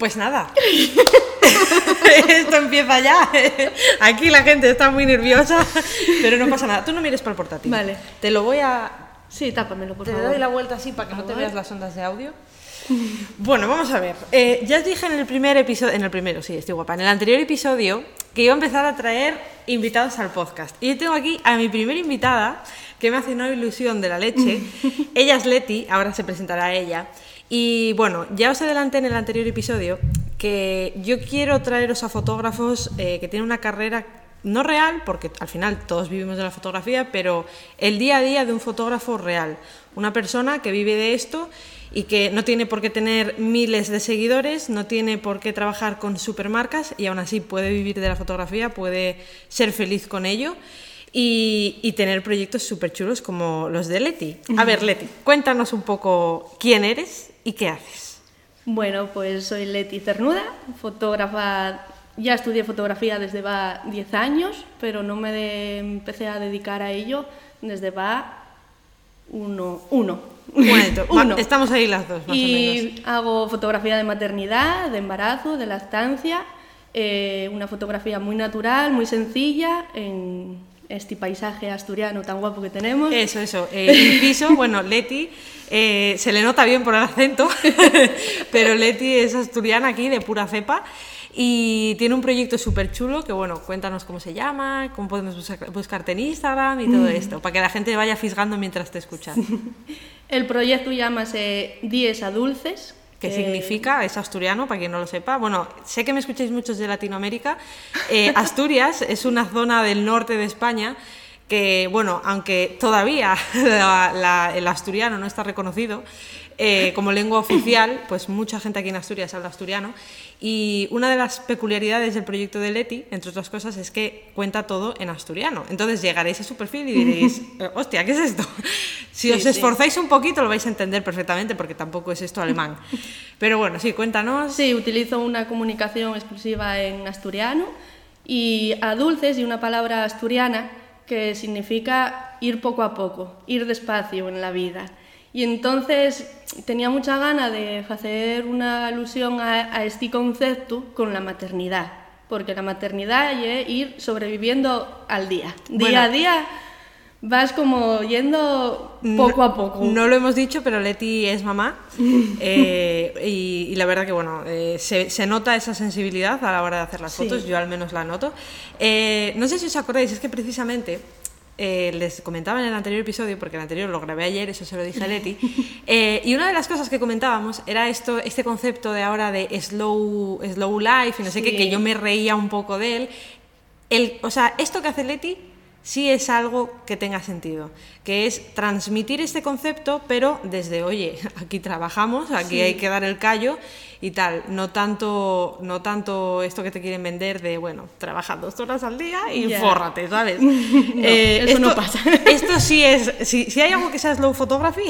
Pues nada. Esto empieza ya. Aquí la gente está muy nerviosa, pero no pasa nada. Tú no mires para el portátil. Vale. Te lo voy a. Sí, tápamelo, por Te favor. doy la vuelta así para que no te veas las ondas de audio. Bueno, vamos a ver. Eh, ya os dije en el primer episodio, en el primero, sí, estoy guapa, en el anterior episodio, que iba a empezar a traer invitados al podcast. Y yo tengo aquí a mi primera invitada, que me hace una ilusión de la leche. ella es Leti, ahora se presentará ella. Y bueno, ya os adelanté en el anterior episodio que yo quiero traeros a fotógrafos eh, que tienen una carrera no real, porque al final todos vivimos de la fotografía, pero el día a día de un fotógrafo real. Una persona que vive de esto y que no tiene por qué tener miles de seguidores, no tiene por qué trabajar con supermarcas y aún así puede vivir de la fotografía, puede ser feliz con ello y, y tener proyectos súper chulos como los de Leti. A ver, Leti, cuéntanos un poco quién eres y qué haces. Bueno, pues soy Leti Cernuda, fotógrafa. Ya estudié fotografía desde va 10 años, pero no me de- empecé a dedicar a ello desde va uno. uno. Ma- Uno. estamos ahí las dos, más o menos. Y hago fotografía de maternidad, de embarazo, de lactancia, eh, una fotografía muy natural, muy sencilla, en este paisaje asturiano tan guapo que tenemos. Eso, eso. Eh, inciso, bueno, Leti, eh, se le nota bien por el acento, pero Leti es asturiana aquí, de pura cepa, y tiene un proyecto súper chulo que, bueno, cuéntanos cómo se llama, cómo podemos buscar- buscarte en Instagram y todo esto, para que la gente vaya fisgando mientras te escucha. El proyecto llámase Dies a Dulces. ¿Qué que- significa? Es asturiano, para quien no lo sepa. Bueno, sé que me escucháis muchos de Latinoamérica. Eh, Asturias es una zona del norte de España que, bueno, aunque todavía la- la- el asturiano no está reconocido eh, como lengua oficial, pues mucha gente aquí en Asturias habla asturiano. Y una de las peculiaridades del proyecto de Leti, entre otras cosas, es que cuenta todo en asturiano. Entonces llegaréis a su perfil y diréis, eh, hostia, ¿qué es esto? Si Sí, os sí. esforzáis un poquito lo vais a entender perfectamente porque tampoco es esto alemán. Pero bueno, sí, cuéntanos. Sí, utilizo una comunicación exclusiva en asturiano y a dulces y una palabra asturiana que significa ir poco a poco, ir despacio en la vida. Y entonces tenía mucha gana de hacer una alusión a, a este concepto con la maternidad, porque la maternidad es ir sobreviviendo al día. Día Bueno. a día vas como yendo poco a poco. No lo hemos dicho, pero Leti es mamá eh, y, y la verdad que bueno, eh, se, se nota esa sensibilidad a la hora de hacer las Sí. fotos, yo al menos la noto. Eh, no sé si os acordáis, es que precisamente eh, les comentaba en el anterior episodio, porque el anterior lo grabé ayer, eso se lo dije a Leti, eh, y una de las cosas que comentábamos era esto, este concepto de ahora de slow, slow life y no sé qué, que yo me reía un poco de él. El, o sea, esto que hace Leti sí es algo que tenga sentido, que es transmitir este concepto, pero desde, oye, aquí trabajamos, aquí Sí. hay que dar el callo y tal, no tanto, no tanto esto que te quieren vender de, bueno, trabaja dos horas al día y Ya. fórrate, ¿sabes? Eh, eso no esto- pasa. Esto sí es, si, si hay algo que sea slow photography,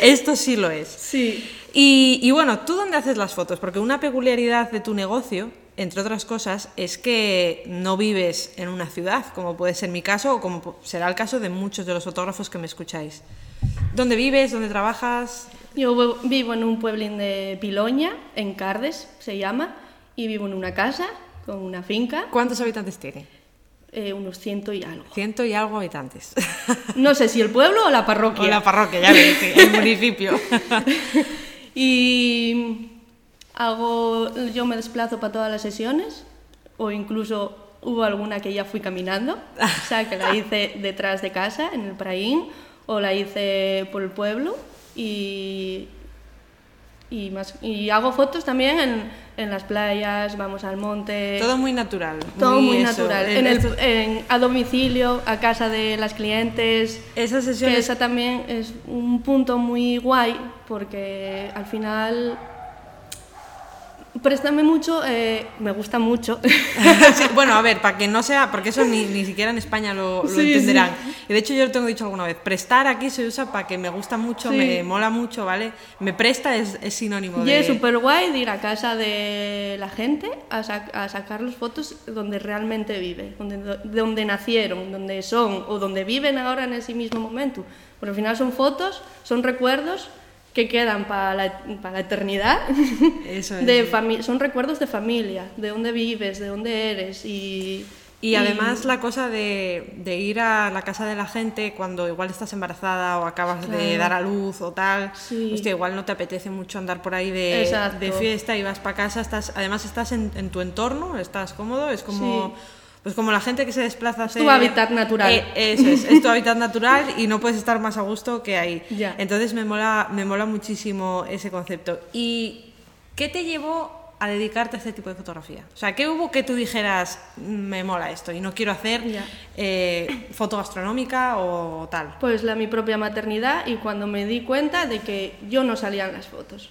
esto sí lo es. Sí. Y, y bueno, ¿tú dónde haces las fotos? Porque una peculiaridad de tu negocio, entre otras cosas, es que no vives en una ciudad, como puede ser mi caso o como será el caso de muchos de los fotógrafos que me escucháis. ¿Dónde vives? ¿Dónde trabajas? Yo vi- vivo en un pueblín de Piloña, en Cardes se llama, y vivo en una casa con una finca, ¿Cuántos habitantes tiene? eh, unos ciento y algo. Ciento y algo habitantes. No sé si el pueblo o la parroquia. o la parroquia, ya veis, sí, el municipio. Y hago, yo me desplazo para todas las sesiones, o incluso hubo alguna que ya fui caminando, o sea, que la hice detrás de casa, en el Praín, o la hice por el pueblo, y, y, más, y hago fotos también en, en las playas, vamos al monte. Todo muy natural. Todo muy, natural. en En el- estos- en- a domicilio, a casa de las clientes. esas Que sesiones esa también es un punto muy guay porque al final préstame mucho, eh, me gusta mucho. Sí, bueno, a ver, para que no sea, porque eso ni, ni siquiera en España lo, lo Sí, entenderán. Y de hecho yo lo tengo dicho alguna vez, prestar aquí se usa para que me gusta mucho, Sí. me mola mucho, ¿vale? Me presta es, es sinónimo y de... es súper guay de ir a casa de la gente a, sac- a sacar las fotos donde realmente vive, donde, donde nacieron, donde son o donde viven ahora en ese mismo momento. Porque al final son fotos, son recuerdos que quedan para la, para la eternidad. Eso es. De fami- son recuerdos de familia, de dónde vives, de dónde eres y... Y además la cosa de, de ir a la casa de la gente cuando igual estás embarazada o acabas de dar a luz o tal, Sí. hostia, igual no te apetece mucho andar por ahí de, de fiesta y vas para casa, estás, además estás en, en tu entorno, estás cómodo, es como... Sí. Pues como la gente que se desplaza a tu hábitat natural. Eh, eso es, es tu hábitat natural y no puedes estar más a gusto que ahí. Ya. Entonces me mola, me mola muchísimo ese concepto. ¿Y qué te llevó a dedicarte a este tipo de fotografía? O sea, ¿qué hubo que tú dijeras, "Mm, me mola esto y no quiero hacer eh, foto gastronómica o tal? Pues la mi propia maternidad y cuando me di cuenta de que yo no salía en las fotos.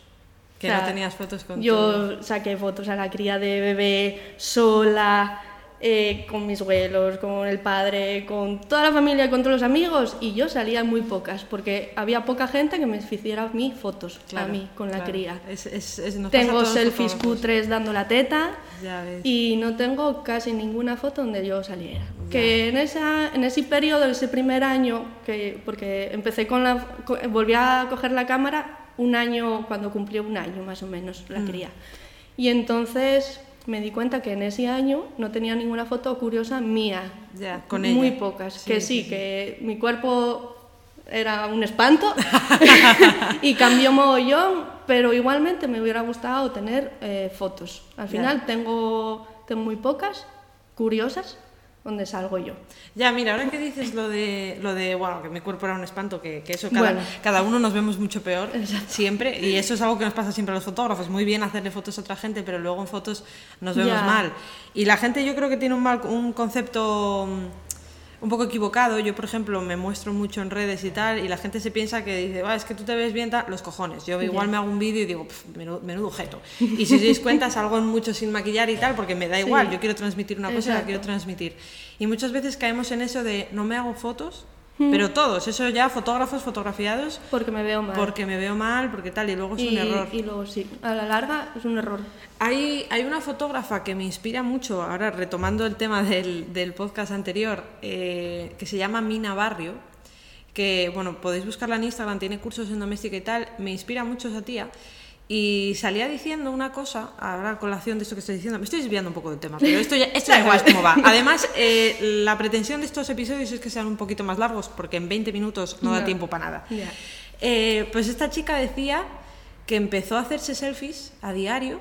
Que O sea, no tenías fotos con tu- Yo saqué fotos a la cría de bebé sola, eh, con mis abuelos, con el padre, con toda la familia y con todos los amigos y yo salía muy pocas porque había poca gente que me hiciera a mí fotos, Claro, a mí, con la claro. cría. Es- es- es- Tengo selfies cutres dando la teta Ya y no tengo casi ninguna foto donde yo saliera. Que en, esa, en ese periodo, ese primer año, que, porque empecé con la... volví a coger la cámara un año, cuando cumplió un año más o menos, Mm. la cría. Y entonces me di cuenta que en ese año no tenía ninguna foto curiosa mía. Ya, con Muy pocas. Sí, que sí, sí, que mi cuerpo era un espanto y cambió mogollón, pero igualmente me hubiera gustado tener eh, fotos. Al Ya. final tengo, tengo muy pocas, curiosas, donde salgo yo. Ya, mira, ahora que dices lo de, lo de bueno, que mi cuerpo era un espanto, que, que eso cada, Bueno. cada uno nos vemos mucho peor, Exacto. siempre, y eso es algo que nos pasa siempre a los fotógrafos. Muy bien hacerle fotos a otra gente, pero luego en fotos nos vemos Ya. mal. Y la gente yo creo que tiene un, mal, un concepto mm, un poco equivocado. Yo, por ejemplo, me muestro mucho en redes y tal, y la gente se piensa que dice, "Ah, es que tú te ves bien, tal", los cojones. Yo igual me hago un vídeo y digo, "Pf, menudo, menudo objeto. Y si os dais cuenta, salgo en mucho sin maquillar y tal, porque me da Sí. igual, yo quiero transmitir una cosa y la Exacto. quiero transmitir. Y muchas veces caemos en eso de no me hago fotos, pero todos, eso ya fotógrafos fotografiados, Porque me veo mal. porque me veo mal, porque tal, y luego es y, un error. y luego sí, a la larga es un error. Hay, hay una fotógrafa que me inspira mucho, ahora retomando el tema del, del podcast anterior, eh, que se llama Mina Barrio, que bueno, podéis buscarla en Instagram, tiene cursos en doméstica y tal, me inspira mucho esa tía. Y salía diciendo una cosa, ahora colación de esto que estoy diciendo, me estoy desviando un poco del tema, pero esto ya, esto ya sabéis cómo va. Además, eh, la pretensión de estos episodios es que sean un poquito más largos, porque en 20 minutos no, da No. tiempo para nada. Ya. Eh, pues esta chica decía que empezó a hacerse selfies a diario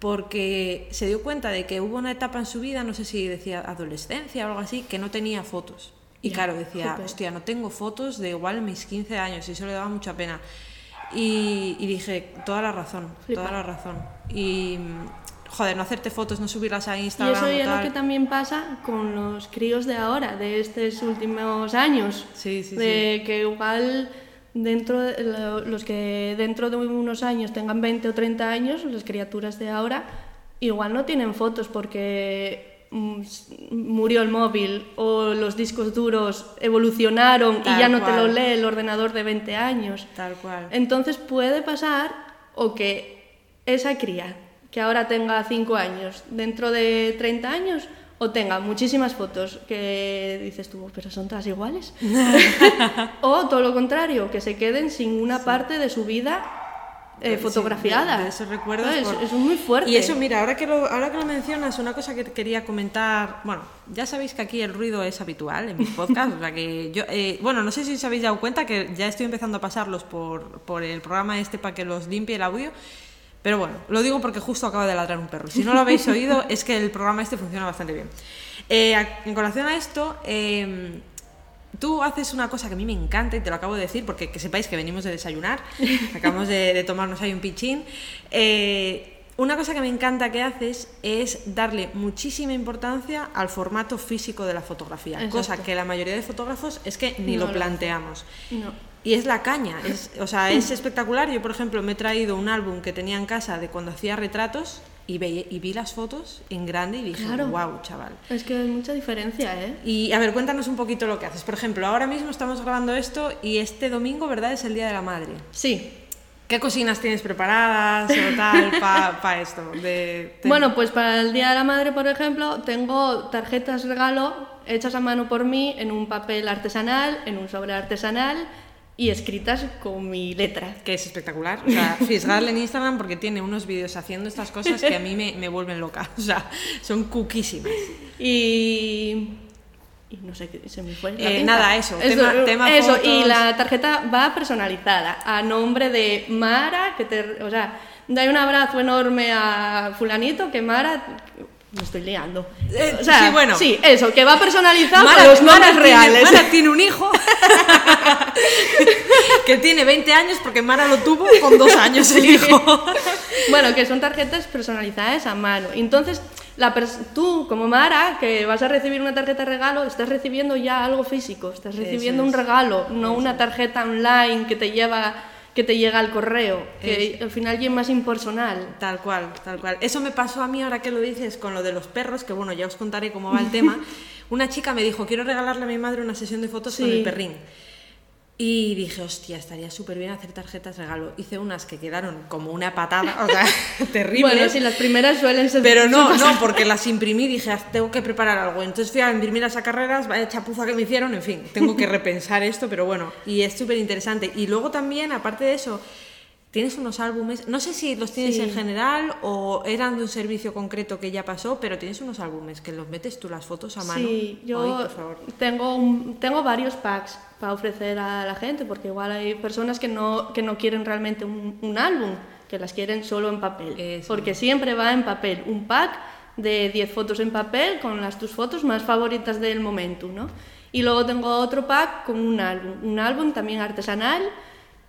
porque se dio cuenta de que hubo una etapa en su vida, no sé si decía adolescencia o algo así, que no tenía fotos. Y Ya, claro, decía, jope. hostia, no tengo fotos de igual mis 15 años y eso le daba mucha pena. Y, y dije, toda la razón, Flipa. toda la razón. Y, joder, no hacerte fotos, no subirlas a Y Instagram eso o es lo que también pasa con los críos de ahora, de estos últimos años. Sí, sí, de que igual dentro de lo- los que dentro de unos años tengan 20 o 30 años, las criaturas de ahora, igual no tienen fotos porque murió el móvil o los discos duros evolucionaron Tal y ya no te lo lee el ordenador de 20 años. Tal cual. Entonces puede pasar o que esa cría que ahora tenga 5 años, dentro de 30 años, o tenga muchísimas fotos que dices tú, pero son todas iguales. o todo lo contrario, que se queden sin una parte de su vida eh, Sí, esos recuerdos. Es muy fuerte. Y eso, mira, ahora que, lo, ahora que lo mencionas, una cosa que quería comentar. Bueno, ya sabéis que aquí el ruido es habitual en mis podcasts. o sea que yo, eh, bueno, no sé si os habéis dado cuenta que ya estoy empezando a pasarlos por, por el programa este para que los limpie el audio. Pero bueno, lo digo porque justo acaba de ladrar un perro. Si no lo habéis oído, es que el programa este funciona bastante bien. Eh, en colación a esto, eh, Tú haces una cosa que a mí me encanta y te lo acabo de decir porque que sepáis que venimos de desayunar, acabamos de, de tomarnos ahí un pichín. Eh, una cosa que me encanta que haces es darle muchísima importancia al formato físico de la fotografía, Exacto. cosa que la mayoría de fotógrafos es que ni No lo planteamos. No. Y es la caña, es, o sea, es espectacular. Yo, por ejemplo, me he traído un álbum que tenía en casa de cuando hacía retratos y, ve- y vi las fotos en grande y dije, Claro. wow, chaval. Es que hay mucha diferencia, ¿eh? Y a ver, cuéntanos un poquito lo que haces. Por ejemplo, ahora mismo estamos grabando esto y este domingo, ¿verdad? Es el Día de la Madre. Sí. ¿Qué cocinas tienes preparadas o tal para esto? De, Bueno, pues para el Día de la Madre, por ejemplo, tengo tarjetas regalo hechas a mano por mí en un papel artesanal, en un sobre artesanal y escritas con mi letra. Que es espectacular. O sea, fisgarle en Instagram porque tiene unos vídeos haciendo estas cosas que a mí me, me vuelven loca. O sea, son cuquísimas. Y... Y no sé qué se me fue. Eh, nada, eso, tema- tema eso, y la tarjeta va personalizada a nombre de Mara, que te. O sea, dai un abrazo enorme a Fulanito, que Mara. Me estoy liando. Eh, o sea, sí, bueno. Sí, eso, que va personalizado Mara, con los nombres Mara tiene- reales. Mara tiene un hijo que tiene 20 años porque Mara lo tuvo con dos años el hijo. Bueno, que son tarjetas personalizadas a mano. Entonces, la tú, como Mara, que vas a recibir una tarjeta de regalo, estás recibiendo ya algo físico, estás recibiendo un regalo, no una tarjeta online que te lleva que te llega al correo, que al final ya es más impersonal. Tal cual, tal cual. Eso me pasó a mí ahora que lo dices con lo de los perros, que bueno, ya os contaré cómo va el tema. Una chica me dijo, quiero regalarle a mi madre una sesión de fotos con Sí. el perrín. Y dije, hostia, estaría súper bien hacer tarjetas regalo. Hice unas que quedaron como una patada, o sea, terribles. Bueno, sí, las primeras suelen ser... Pero no, no, porque las imprimí y dije, "Ah, tengo que preparar algo. Entonces fui a imprimir las carreras, vaya chapuza que me hicieron, en fin, tengo que repensar esto, pero bueno, y es súper interesante. Y luego también, aparte de eso, tienes unos álbumes, no sé si los tienes Sí. en general o eran de un servicio concreto que ya pasó, pero tienes unos álbumes que los metes tú las fotos a mano. Sí, yo Ay, por favor. tengo, un- tengo varios packs para ofrecer a la gente, porque igual hay personas que no, que no quieren realmente un, un álbum, que las quieren solo en papel. Eso. Porque siempre va en papel. Un pack de 10 fotos en papel con las tus fotos más favoritas del momento, ¿no? Y luego tengo otro pack con un álbum. Un álbum también artesanal,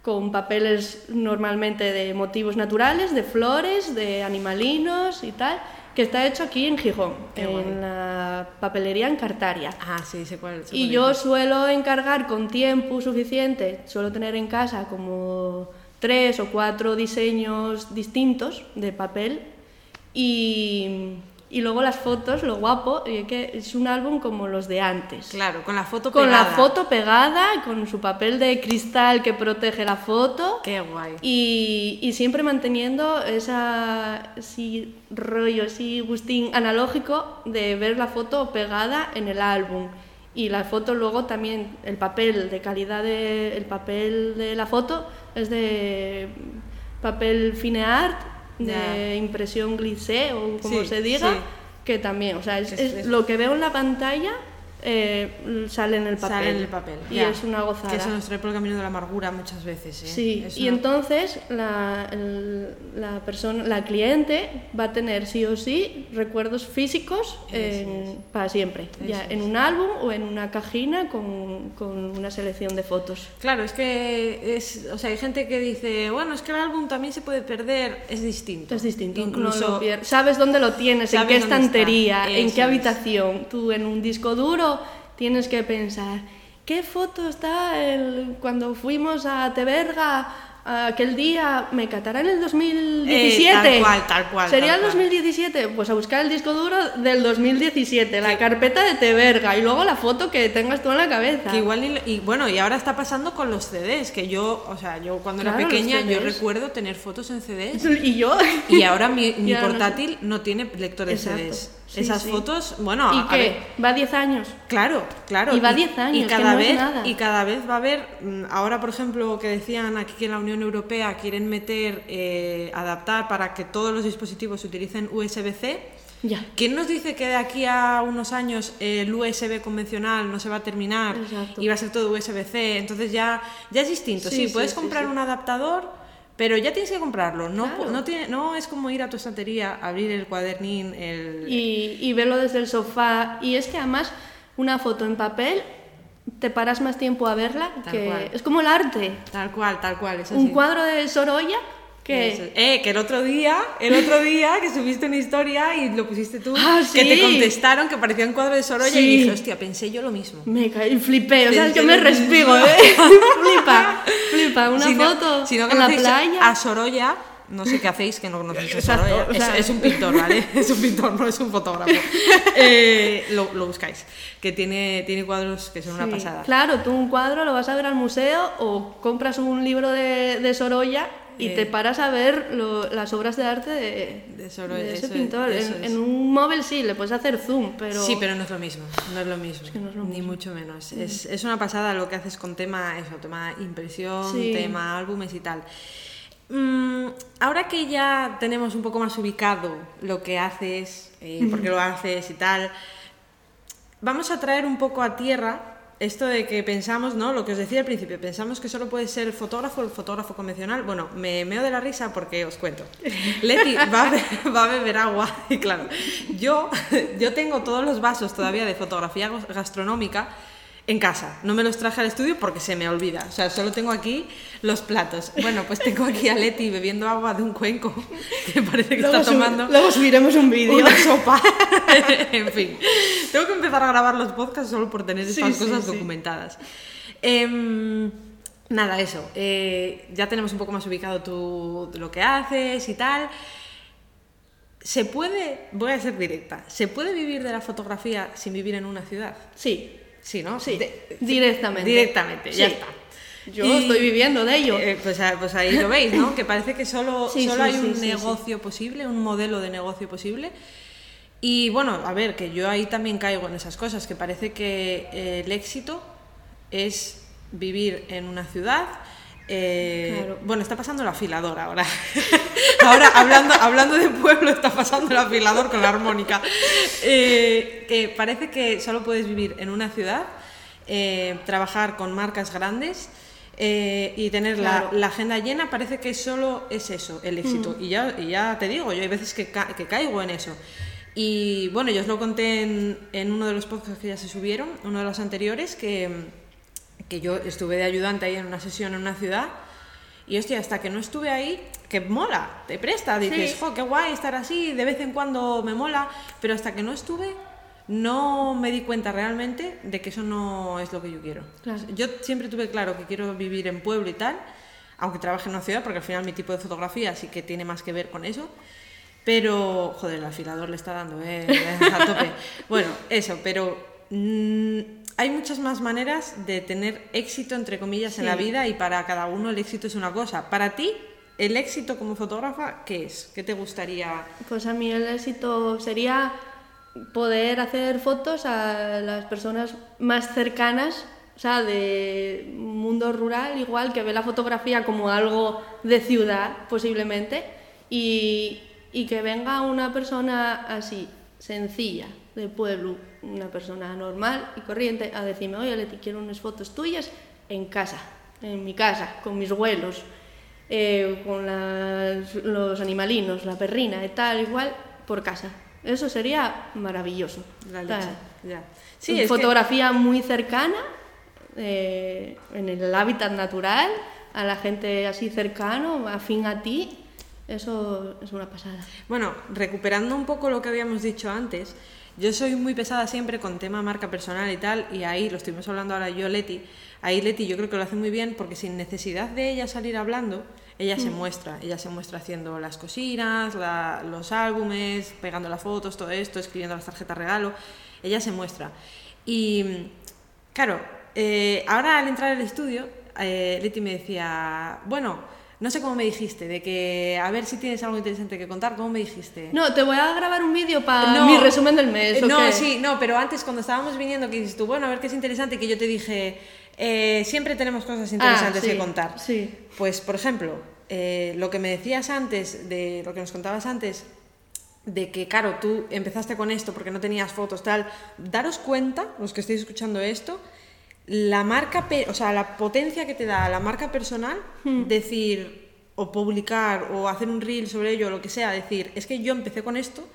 con papeles normalmente de motivos naturales, de flores, de animalinos y tal, que está hecho aquí en Gijón, Qué en guay. la papelería en Cartaria. Ah, sí, sé cuál. sé Y cuál yo suelo encargar con tiempo suficiente, suelo tener en casa como tres o cuatro diseños distintos de papel y, y luego las fotos, lo guapo, es que es un álbum como los de antes. Claro, con la foto Con la pegada. foto pegada, con su papel de cristal que protege la foto. Qué guay. Y, y siempre manteniendo esa así, rollo, así gustín analógico de ver la foto pegada en el álbum. Y la foto luego también, el papel de calidad de, el papel de la foto es de papel fine art, de impresión glissé o como Sí, se diga, sí. que también, o sea, es es- lo que veo en la pantalla eh, sale en el papel. Sale en el papel. Y ya. es una gozada. Que eso nos trae por el camino de la amargura muchas veces. ¿eh? Sí, Es y una- entonces la, el- la persona, la cliente va a tener sí o sí recuerdos físicos en- para siempre, ya Eso en un álbum o en una cajina con, con una selección de fotos. Claro, es que es, o sea, hay gente que dice, bueno, es que el álbum también se puede perder, es distinto. Es distinto, Incluso no lo sabes dónde lo tienes, en qué estantería, en eso qué es. habitación. Tú en un disco duro tienes que pensar, ¿qué foto está el, cuando fuimos a Teberga aquel día? ¿Me catará en el 2017? Eh, tal cual, tal cual, ¿Sería tal el cual. 2017? Pues a buscar el disco duro del 2017, la carpeta de Teberga y luego la foto que tengas tú en la cabeza. que igual y bueno, y ahora está pasando con los CDs, que yo, o sea, yo cuando Claro, era pequeña yo recuerdo tener fotos en CDs Y yo... y ahora mi, mi Ya no sé. portátil no, tiene lector de Exacto. CDs. Sí, Esas sí. fotos, bueno, ¿Y ver, ¿Va 10 años? Claro, claro. Y va 10 años, y que cada no es vez, nada. Y cada vez va a haber, mm, ahora por ejemplo, que decían aquí que en la Unión Europea quieren meter, eh, adaptar para que todos los dispositivos utilicen USB-C. Ya. ¿Quién nos dice que de aquí a unos años el USB convencional no se va a terminar Exacto. y va a ser todo USB-C? Entonces ya, ya es distinto. Sí, puedes comprar un adaptador, pero ya tienes que comprarlo. No, Claro. no, tiene, no es como ir a tu estantería, abrir el cuadernín, el... y, y verlo desde el sofá. Y es que además una foto en papel te paras más tiempo a verla Tal que cual. es como el arte. Tal cual, tal cual. Es Un cuadro de Sorolla Eso. Eh, que el otro día, el otro día que subiste una historia y lo pusiste tú, Ah, que te sí. contestaron que parecía un cuadro de Sorolla Sí. y dije, hostia, pensé yo lo mismo. me caí, flipé, o sea, es que me respigo. ¿eh? flipa, flipa, una Si no- foto si no en la playa. A Sorolla, no sé qué hacéis que no conocéis a Sorolla. o Es- sea- es, un pintor, ¿vale? Es un pintor, no es un fotógrafo. Eh, lo, lo buscáis, que tiene, tiene cuadros que son una Sí, pasada. Claro, tú un cuadro lo vas a ver al museo o compras un libro de, de Sorolla y Eh, te paras a ver lo- las obras de arte de, De solo de ese eso- pintor. eso en, es. en un móvil sí, le puedes hacer zoom, pero... Sí, pero no es lo mismo, no es lo mismo, que no es lo ni mismo. mucho menos. Es, es una pasada lo que haces con tema, eso, tema impresión, Sí. tema álbumes y tal. Mm, ahora que ya tenemos un poco más ubicado lo que haces, eh, por qué lo haces y tal, vamos a traer un poco a tierra esto de que pensamos, ¿no? Lo que os decía al principio, pensamos que solo puede ser el fotógrafo, el fotógrafo convencional. Bueno, me meo de la risa porque os cuento. Leti va a, be- va a beber agua y claro, yo, yo tengo todos los vasos todavía de fotografía gas- gastronómica en casa. No me los traje al estudio porque se me olvida. O sea, solo tengo aquí los platos. Bueno, pues tengo aquí a Leti bebiendo agua de un cuenco que parece que Luego, está sub- tomando luego subiremos un vídeo. una sopa. en fin, tengo que empezar a grabar los podcasts solo por tener estas sí, cosas sí. documentadas. Em, nada, eso. eh, ya tenemos un poco más ubicado tú lo que haces y tal. ¿Se puede, voy a ser directa, ¿se puede vivir de la fotografía sin vivir en una ciudad? Sí, Sí, ¿no? sí, De- directamente. directamente, ya está. Yo Y- estoy viviendo de ello. Eh, pues, a- pues ahí lo veis, ¿no? Que parece que solo, Sí, solo sí, hay un negocio posible, un modelo de negocio posible. Y bueno, a ver, que yo ahí también caigo en esas cosas, que parece que eh, el éxito es vivir en una ciudad. Eh, Claro. Bueno, está pasando el afilador ahora. ahora, hablando, hablando de pueblo, está pasando el afilador con la armónica. Eh, que parece que solo puedes vivir en una ciudad, eh, trabajar con marcas grandes y tener la, agenda llena, parece que solo es eso, el éxito. Mm. Y, ya, y ya te digo, yo hay veces que, ca- que caigo en eso. Y bueno, yo os lo conté en, en uno de los podcasts que ya se subieron, uno de los anteriores, que, que yo estuve de ayudante ahí en una sesión en una ciudad. Y hostia, hasta que no estuve ahí, que mola, te presta, dices, Sí. jo, qué guay estar así, de vez en cuando me mola, pero hasta que no estuve, no me di cuenta realmente de que eso no es lo que yo quiero. Claro. Yo siempre tuve claro que quiero vivir en pueblo y tal, aunque trabaje en una ciudad, porque al final mi tipo de fotografía sí que tiene más que ver con eso. Pero, joder, el afilador le está dando, ¿eh? A tope. Bueno, eso, pero mm, hay muchas más maneras de tener éxito, entre comillas, en la vida y para cada uno el éxito es una cosa. Para ti, el éxito como fotógrafa, ¿qué es? ¿Qué te gustaría? Pues a mí el éxito sería poder hacer fotos a las personas más cercanas, o sea, de mundo rural, igual que ve la fotografía como algo de ciudad, posiblemente, y, y que venga una persona así, sencilla, de pueblo, una persona normal y corriente, a decirme, oye, Leti, quiero unas fotos tuyas en casa, en mi casa, con mis abuelos, eh, con las- los animalinos, la perrina y tal, igual, por casa. Eso sería maravilloso. La leche. Ya. Sí, es que- fotografía muy cercana, eh, en el hábitat natural, a la gente así cercano, afín a ti, eso es una pasada. Bueno, recuperando un poco lo que habíamos dicho antes, yo soy muy pesada siempre con tema marca personal y tal, y ahí lo estuvimos hablando ahora yo, Leti. Ahí Leti yo creo que lo hace muy bien porque sin necesidad de ella salir hablando, ella se muestra. Ella se muestra haciendo las cocinas, la- los álbumes, pegando las fotos, todo esto, escribiendo las tarjetas regalo. Ella se muestra. Y claro, eh, ahora al entrar al estudio, eh, Leti me decía, bueno, no sé cómo me dijiste, de que a ver si tienes algo interesante que contar, ¿cómo me dijiste? No, te voy a grabar un vídeo para No. mi resumen del mes. ¿o No, qué? sí, no, pero antes cuando estábamos viniendo que dices tú, bueno, a ver qué es interesante, que yo te dije, eh, siempre tenemos cosas interesantes Ah, sí, que contar. sí. Pues, por ejemplo, eh, lo que me decías antes, de lo que nos contabas antes, de que, claro, tú empezaste con esto porque no tenías fotos, tal, daros cuenta, los que estéis escuchando esto, la marca, o sea, la potencia que te da la marca personal, Hmm. decir, o publicar, o hacer un reel sobre ello, o lo que sea, decir, es que yo empecé con esto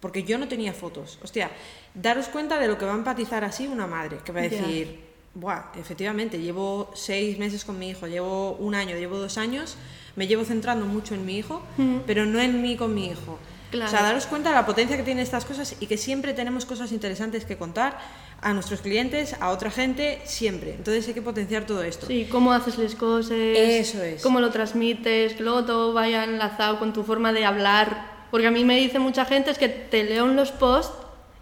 porque yo no tenía fotos. Hostia, daros cuenta de lo que va a empatizar así una madre, que va a decir, Buah, efectivamente, llevo seis meses con mi hijo, llevo un año, llevo dos años, me llevo centrando mucho en mi hijo, pero no en mí con mi hijo. Claro. O sea, daros cuenta de la potencia que tienen estas cosas y que siempre tenemos cosas interesantes que contar a nuestros clientes, a otra gente, siempre. Entonces hay que potenciar todo esto. Sí, cómo haces las cosas, Eso es. cómo lo transmites, que luego todo vaya enlazado con tu forma de hablar. Porque a mí me dice mucha gente es que te leo en los posts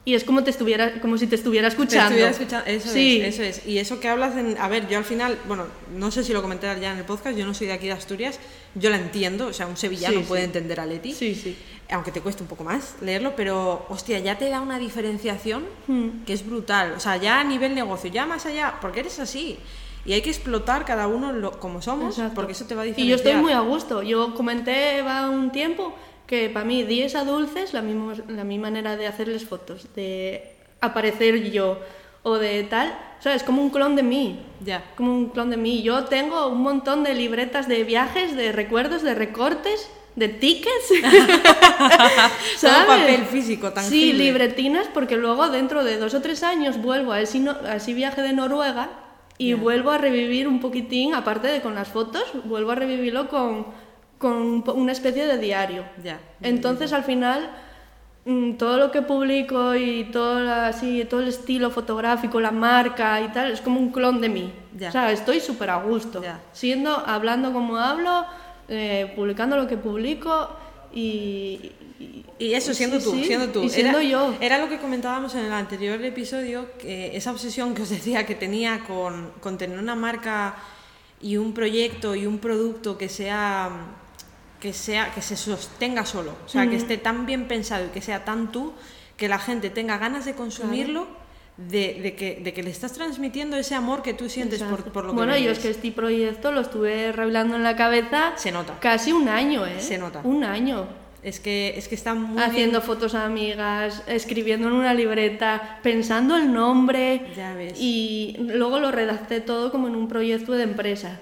y es como te estuviera como si te estuviera Te escuchando. estuviera escuchando- Eso sí. es, eso es. Y eso que hablas, en, a ver, yo al final, bueno, no sé si lo comenté ya en el podcast, yo no soy de aquí de Asturias, yo la entiendo, o sea, un sevillano Sí, puede sí. entender a Leti, Sí, sí. aunque te cueste un poco más leerlo, pero hostia, ya te da una diferenciación Mm. que es brutal, o sea, ya a nivel negocio, ya más allá, porque eres así. Y hay que explotar cada uno lo- como somos, Exacto. porque eso te va a Y diferenciar. yo estoy muy a gusto. Yo comenté va un tiempo que para mí 10 a dulces, la misma, la misma manera de hacerles fotos, de aparecer yo o de tal, o sea, es como un clon de mí. Ya. Como un clon de mí. Yo tengo un montón de libretas de viajes, de recuerdos, de recortes, de tickets. Todo papel físico, Sí, tangible. libretinas, porque luego dentro de dos o tres años vuelvo a ese, a ese viaje de Noruega y vuelvo a revivir un poquitín, aparte de con las fotos, vuelvo a revivirlo con, con una especie de diario. Ya. Entonces al final mm, todo lo que publico y todo, la- así, todo el estilo fotográfico, la marca y tal, es como un clon de mí. Ya. O sea, estoy súper a gusto. Ya. Siendo, hablando como hablo, eh, publicando lo que publico y... y- Y eso, siendo sí, tú, sí, siendo tú. Y siendo era, yo. Era lo que comentábamos en el anterior episodio, que esa obsesión que os decía que tenía con, con tener una marca y un proyecto y un producto que sea que sea que se sostenga solo, o sea, que esté tan bien pensado y que sea tan tú que la gente tenga ganas de consumirlo, de, de que, de que le estás transmitiendo ese amor que tú sientes por, por lo que bueno, yo es que este proyecto lo estuve revelando en la cabeza Se nota. casi un año, ¿eh? Se nota. Un año. es que es que está muy haciendo bien. fotos a amigas, escribiendo en una libreta, pensando el nombre Ya ves. y luego lo redacté todo como en un proyecto de empresa.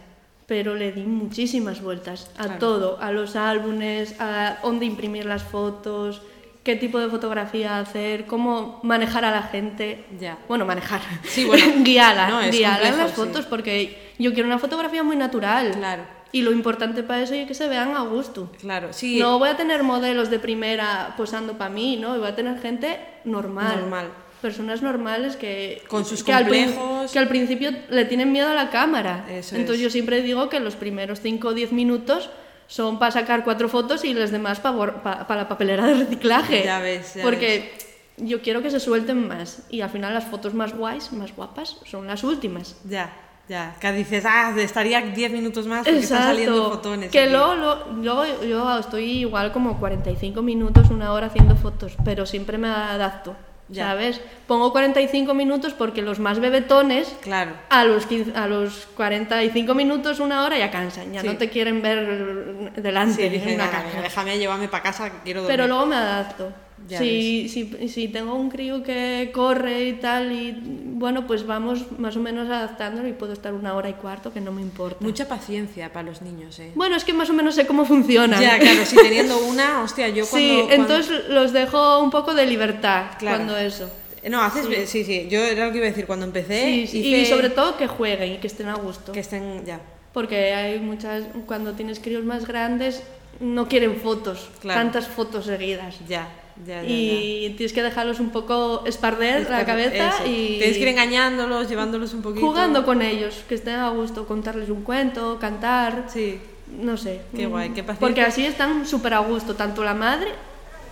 Pero le di muchísimas vueltas a Claro. todo, a los álbumes, a dónde imprimir las fotos, qué tipo de fotografía hacer, cómo manejar a la gente. Ya. Bueno, manejar. Sí, bueno. guiarla, No, es guiarla en las sí. fotos porque yo quiero una fotografía muy natural. Claro. Y lo importante para eso es que se vean a gusto. Claro, sí. No voy a tener modelos de primera posando para mí, ¿no? Voy a tener gente normal. Normal. Personas normales que, Con sus que al, complejos. que al principio le tienen miedo a la cámara. Eso Entonces es. yo siempre digo que los primeros 5 o 10 minutos son para sacar cuatro fotos y los demás para la papelera de reciclaje. Ya ves, ya Porque yo quiero que se suelten más. Y al final las fotos más guays, más guapas, son las últimas. Ya, ya. Que dices, ah, estaría 10 minutos más porque están saliendo fotones. Que aquí". luego, luego yo estoy igual como 45 minutos, una hora haciendo fotos, pero siempre me adapto, Ya. ¿sabes? Pongo 45 minutos porque los más bebetones Claro. a los, 15 a los 45 minutos, una hora ya cansan, ya Sí. no te quieren ver delante Sí, en dices, una "Nada, cámara. déjame llevarme para casa quiero dormir. Pero luego me adapto. Si, si, si tengo un crío que corre y tal, y bueno, pues vamos más o menos adaptándolo y puedo estar una hora y cuarto, que no me importa. Mucha paciencia para los niños, ¿eh? Bueno, es que más o menos sé cómo funciona. Ya, claro, si teniendo una, hostia, yo cuando... sí, cuando- entonces los dejo un poco de libertad Claro. cuando eso. No, haces... Sí. sí, yo era lo que iba a decir, cuando empecé... Sí, sí, hice Y sobre todo que jueguen y que estén a gusto. Que estén... Ya, Porque hay muchas, cuando tienes críos más grandes, no quieren fotos, Claro. tantas fotos seguidas. ya, ya, ya, ya. Y tienes que dejarlos un poco esparder la cabeza Eso. y Tienes que ir engañándolos, llevándolos un poquito... jugando con ellos, que estén a gusto, contarles un cuento, cantar, Sí, no sé. Qué guay, qué paciencia. Porque así están súper a gusto, tanto la madre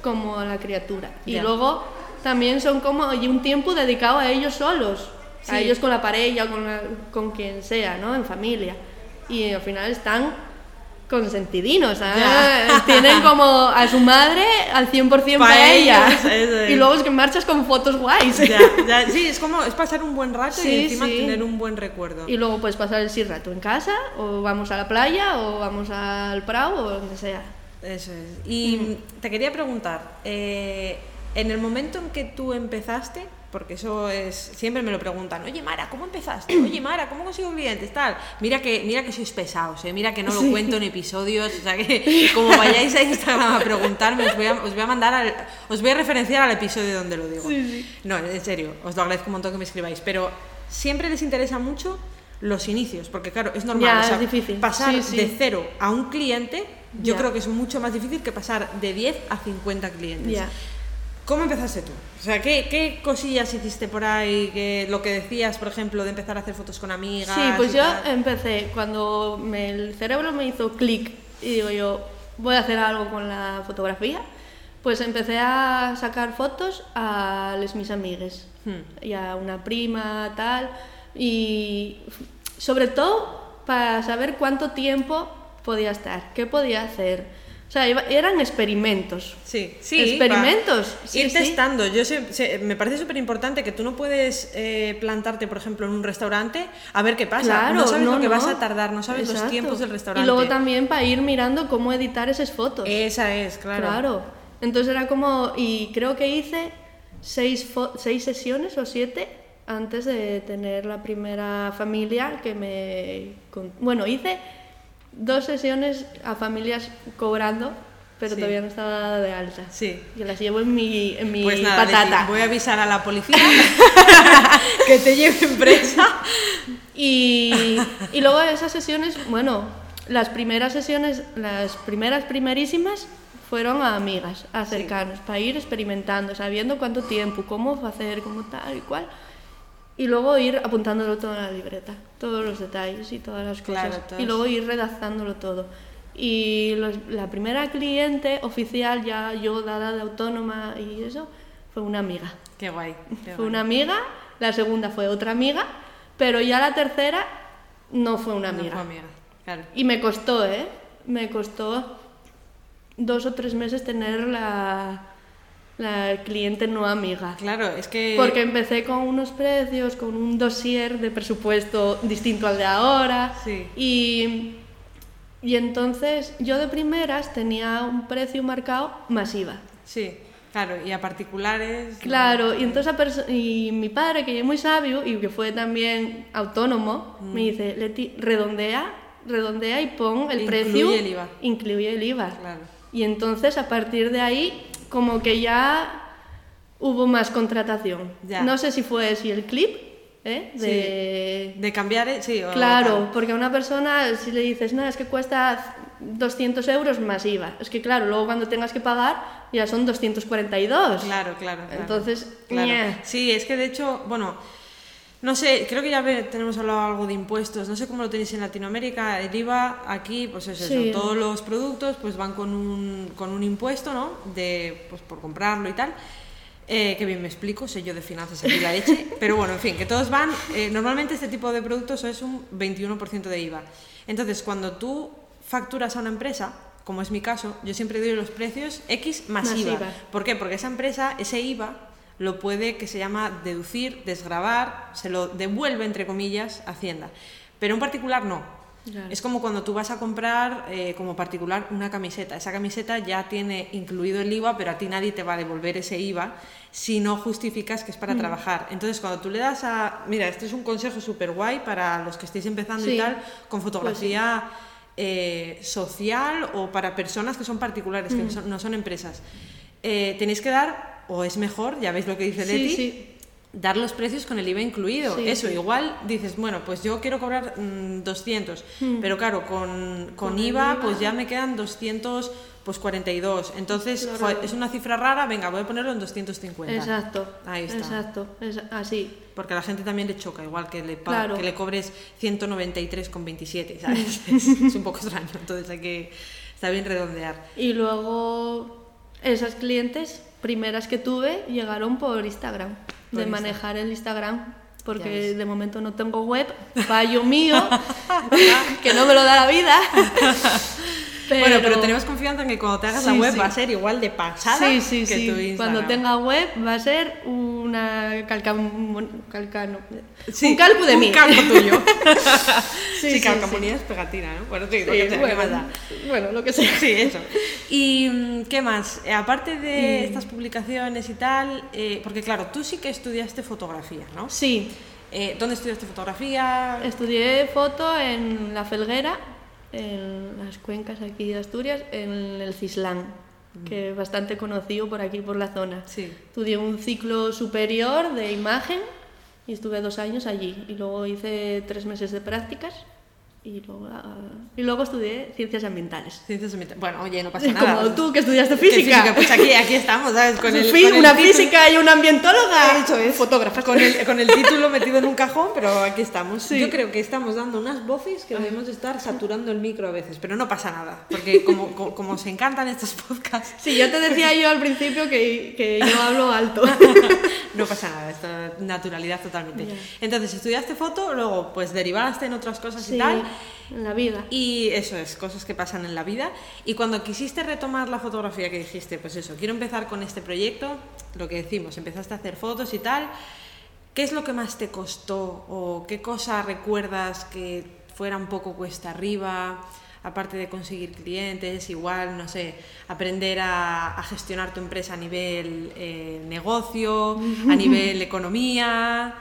como la criatura. Y luego también son como y un tiempo dedicado a ellos solos, a ellos con la pareja, con, la- con quien sea, ¿no? En familia. Y al final están consentidinos. Ya. Tienen como a su madre al 100% Pa' para ella. ellos, eso es. Y luego es que marchas con fotos guays. ya, ya. Sí, es como... Es pasar un buen rato y encima sí. tener un buen recuerdo. Y luego puedes pasar el sí rato en casa, o vamos a la playa, o vamos al Prado, o donde sea. Eso es. Y te quería preguntar, eh, en el momento en que tú empezaste, porque eso es, siempre me lo preguntan, oye Mara, ¿cómo empezaste? Oye Mara, ¿cómo consigo clientes? Tal. Mira que, mira que sois pesados, ¿eh? mira que no lo Sí. cuento en episodios, o sea que como vayáis a Instagram a preguntarme, os voy a, os voy a mandar al, os voy a referenciar al episodio donde lo digo. No, en serio, os lo agradezco un montón que me escribáis, pero siempre les interesa mucho los inicios, porque claro, es normal, Ya, o sea, es difícil. pasar Sí, sí. de cero a un cliente, yo Ya. creo que es mucho más difícil que pasar de 10 a 50 clientes. Ya. ¿Cómo empezaste tú? O sea, ¿qué, qué cosillas hiciste por ahí? Que, lo que decías, por ejemplo, de empezar a hacer fotos con amigas. Sí, pues yo tal. empecé cuando me- el cerebro me hizo clic y digo yo, voy a hacer algo con la fotografía. Pues empecé a sacar fotos a les mis amigues Hmm. y a una prima, tal, y sobre todo para saber cuánto tiempo podía estar, qué podía hacer. O sea, eran experimentos. Sí, sí. Experimentos, sí, ir sí. testando. Yo sé- sé- me parece súper importante que tú no puedes eh, plantarte, por ejemplo, en un restaurante a ver qué pasa. Claro, no sabes lo que no. vas a tardar, no sabes los tiempos del restaurante. Y luego también para ir mirando cómo editar esas fotos. Esa es, claro. Claro. Entonces era como, y creo que hice seis, sesiones o siete antes de tener la primera familia que me... con- Bueno, hice dos sesiones a familias cobrando, pero Sí. todavía no estaba de alta. Sí. Que las llevo en mi, en mi Pues nada, patata. voy a avisar a la policía que te lleven presa. Y, y luego esas sesiones, bueno, las primeras sesiones, las primeras primerísimas fueron a amigas, a cercanos, para ir experimentando, sabiendo cuánto tiempo, cómo hacer, cómo tal y cual. Y luego ir apuntándolo todo en la libreta, todos los detalles y todas las cosas. Claro, Y luego ir redactándolo todo. Y los- la primera cliente oficial, ya yo dada de autónoma y eso, fue una amiga. Qué guay. qué Fue guay. una amiga, la segunda fue otra amiga, pero ya la tercera no fue una No amiga. fue amiga, Claro. Y me costó, ¿eh? Me costó dos o tres meses tener la, la cliente no amiga. Claro, es que. Porque empecé con unos precios, con un dossier de presupuesto distinto al de ahora. Sí. Y, y entonces yo de primeras tenía un precio marcado masiva. Sí, claro, y a particulares. Claro, y entonces a y mi padre, que es muy sabio y que fue también autónomo, me dice, Leti, redondea, redondea y pon el Incluye precio. el IVA. Incluye el IVA. Claro. Y entonces a partir de ahí, como que ya hubo más contratación. Ya. No sé si fue si el clip, ¿eh? De... De cambiar, eh, sí. o Claro, tal. porque a una persona, si le dices, nada, es que cuesta 200 euros más IVA, es que claro, luego cuando tengas que pagar ya son 242. Claro, claro. claro. Entonces, Claro. Sí, es que de hecho, bueno, no sé, creo que ya tenemos hablado algo de impuestos, no sé cómo lo tenéis en Latinoamérica, el IVA aquí, pues es Sí. eso, todos los productos pues van con un, con un impuesto, ¿no? De, pues por comprarlo y tal. Eh, que bien me explico, sé yo de finanzas aquí la leche, pero bueno, en fin, que todos van, eh, normalmente este tipo de productos es un 21% de IVA. Entonces, cuando tú facturas a una empresa, como es mi caso, yo siempre doy los precios X más, Más IVA. IVA. ¿Por qué? Porque esa empresa, ese IVA, lo puede, que se llama deducir, desgravar, se lo devuelve, entre comillas, Hacienda. Pero un particular no. Claro. Es como cuando tú vas a comprar eh, como particular una camiseta. Esa camiseta ya tiene incluido el IVA, pero a ti nadie te va a devolver ese IVA si no justificas que es Mm. para trabajar. Entonces, cuando tú le das a... Mira, este es un consejo súper guay para los que estéis empezando y Sí. tal, con Pues fotografía eh, social o para personas que son particulares, Mm. que no son, no son empresas. Eh, tenéis que dar, o es mejor, ya veis lo que dice Leti, sí. dar los precios con el IVA incluido. Sí, Eso, igual dices, bueno, pues yo quiero cobrar mm, 200, pero claro, con, con IVA, IVA. pues ya me quedan 200, pues 42. Entonces, Claro. es una cifra rara, venga, voy a ponerlo en 250. Exacto. Ahí está. Exacto. Es así. Porque a la gente también le choca, igual que le, Claro. que le cobres 193,27, ¿sabes? es, es un poco extraño, entonces hay que, está bien redondear. Y luego esas clientes primeras que tuve llegaron por Instagram, Por de manejar el Instagram, porque de momento no tengo web, fallo mío, que no me lo da la vida. Bueno, pero tenemos confianza en que cuando te hagas la Sí, web sí. va a ser igual de pasada Sí, sí, que sí. tu Instagram. Cuando tenga web va a ser una calca... calcano... Sí, un calco de un mí. calco tuyo. Sí, sí, calcamonía es pegatina, ¿no? Bueno, sí, lo que sea, ¿qué bueno, más bueno, lo que sea. Sí, eso. ¿Y mm, qué más? Eh, aparte de estas publicaciones y tal, eh, porque claro, tú sí que estudiaste fotografía, ¿no? Sí, Eh, ¿Dónde estudiaste fotografía? Estudié foto en La Felguera, en las cuencas aquí de Asturias, en el Cislán, que es bastante conocido por aquí, por la zona. Sí. Estudié un ciclo superior de imagen y estuve dos años allí. Y luego hice tres meses de prácticas y luego, ah, y luego estudié ciencias ambientales. Ciencias ambientales. Bueno, oye, no pasa nada. Como tú que estudiaste Que física. Pues aquí, aquí estamos, ¿sabes? Con el, con el una título- física y una ambientóloga. Eso es. Fotógrafa. Con el, con el título metido en un cajón, pero aquí estamos. Sí. Yo creo que estamos dando unas voces que debemos estar saturando el micro a veces, pero no pasa nada, porque como, como, como os encantan estos podcasts, Sí, yo te decía yo al principio que, que yo hablo alto. no pasa nada, esto naturalidad totalmente. Entonces, estudiaste foto, luego pues derivaste en otras cosas Sí, y tal. En la vida. Y eso es, cosas que pasan en la vida. Y cuando quisiste retomar la fotografía, que dijiste, pues eso, quiero empezar con este proyecto, lo que decimos, empezaste a hacer fotos y tal, ¿qué es lo que más te costó o qué cosa recuerdas que fuera un poco cuesta arriba? Aparte de conseguir clientes, igual, no sé, aprender a, a gestionar tu empresa a nivel eh, negocio, a nivel economía,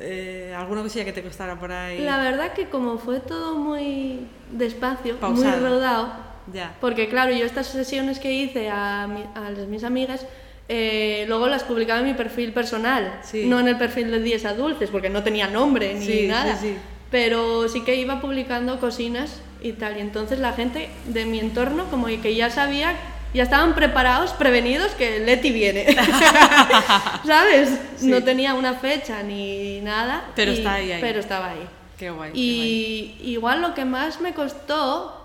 eh, alguna cosilla que te costara por ahí. La verdad que como fue todo muy despacio, Pausado. muy rodado, Ya. porque claro, yo estas sesiones que hice a, mi- a las- mis amigas, eh, luego las publicaba en mi perfil personal, Sí. no en el perfil de 10 a Dulces, porque no tenía nombre ni Sí, nada. sí. Pero sí que iba publicando cosinas y tal. Y entonces la gente de mi entorno como que ya sabía, ya estaban preparados, prevenidos que Leti viene. ¿Sabes? Sí. No tenía una fecha ni nada. Pero y- está ahí, ahí. Pero estaba ahí. Qué guay. qué guay. Y igual lo que más me costó,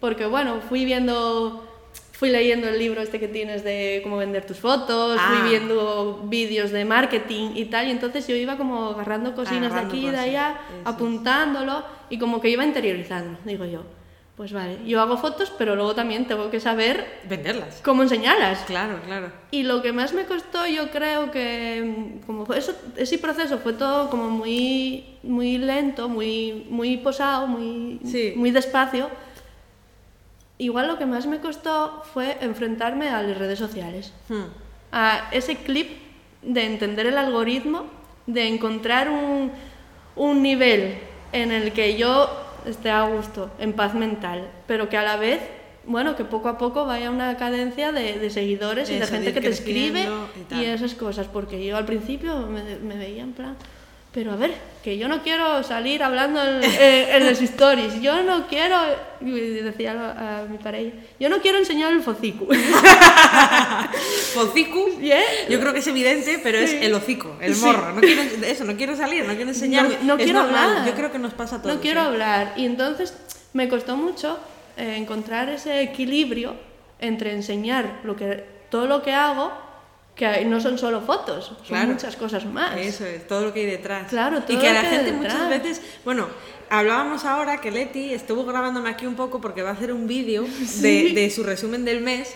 porque bueno, fui viendo, fui leyendo el libro este que tienes de cómo vender tus fotos, Ah. fui viendo vídeos de marketing y tal, y entonces yo iba como agarrando cosinas Agarrando de aquí y de allá, eso es. apuntándolo, y como que iba interiorizando, digo yo. Pues vale, yo hago fotos, pero luego también tengo que saber Venderlas. cómo enseñarlas. Claro, claro. Y lo que más me costó, yo creo que mm, como eso, ese proceso fue todo como muy, muy lento, muy, muy posado, muy, Sí. muy despacio. Igual lo que más me costó fue enfrentarme a las redes sociales, Hmm. a ese clip de entender el algoritmo, de encontrar un, un nivel en el que yo esté a gusto, en paz mental, pero que a la vez, bueno, que poco a poco vaya una cadencia de, de seguidores y de gente que te escribe y esas cosas, porque yo al principio me, me veía en plan, pero a ver, que yo no quiero salir hablando en, en- en las stories, yo no quiero, decía a, a mi pareja, yo no quiero enseñar el focico. Focicu, ¿Yeah? yo creo que es evidente, pero es el hocico, el Sí. morro. No quiero, eso, no quiero salir, no quiero enseñarme. No, no quiero normal, hablar. Yo creo que nos pasa a todos. No quiero ¿eh? hablar. Y entonces me costó mucho eh, encontrar ese equilibrio entre enseñar lo que, todo lo que hago, que no son solo fotos, son Claro. muchas cosas más. Eso es, todo lo que hay detrás. Claro, todo Y que a lo la que gente detrás. muchas veces, bueno, hablábamos ahora que Leti estuvo grabándome aquí un poco porque va a hacer un vídeo de, de su resumen del mes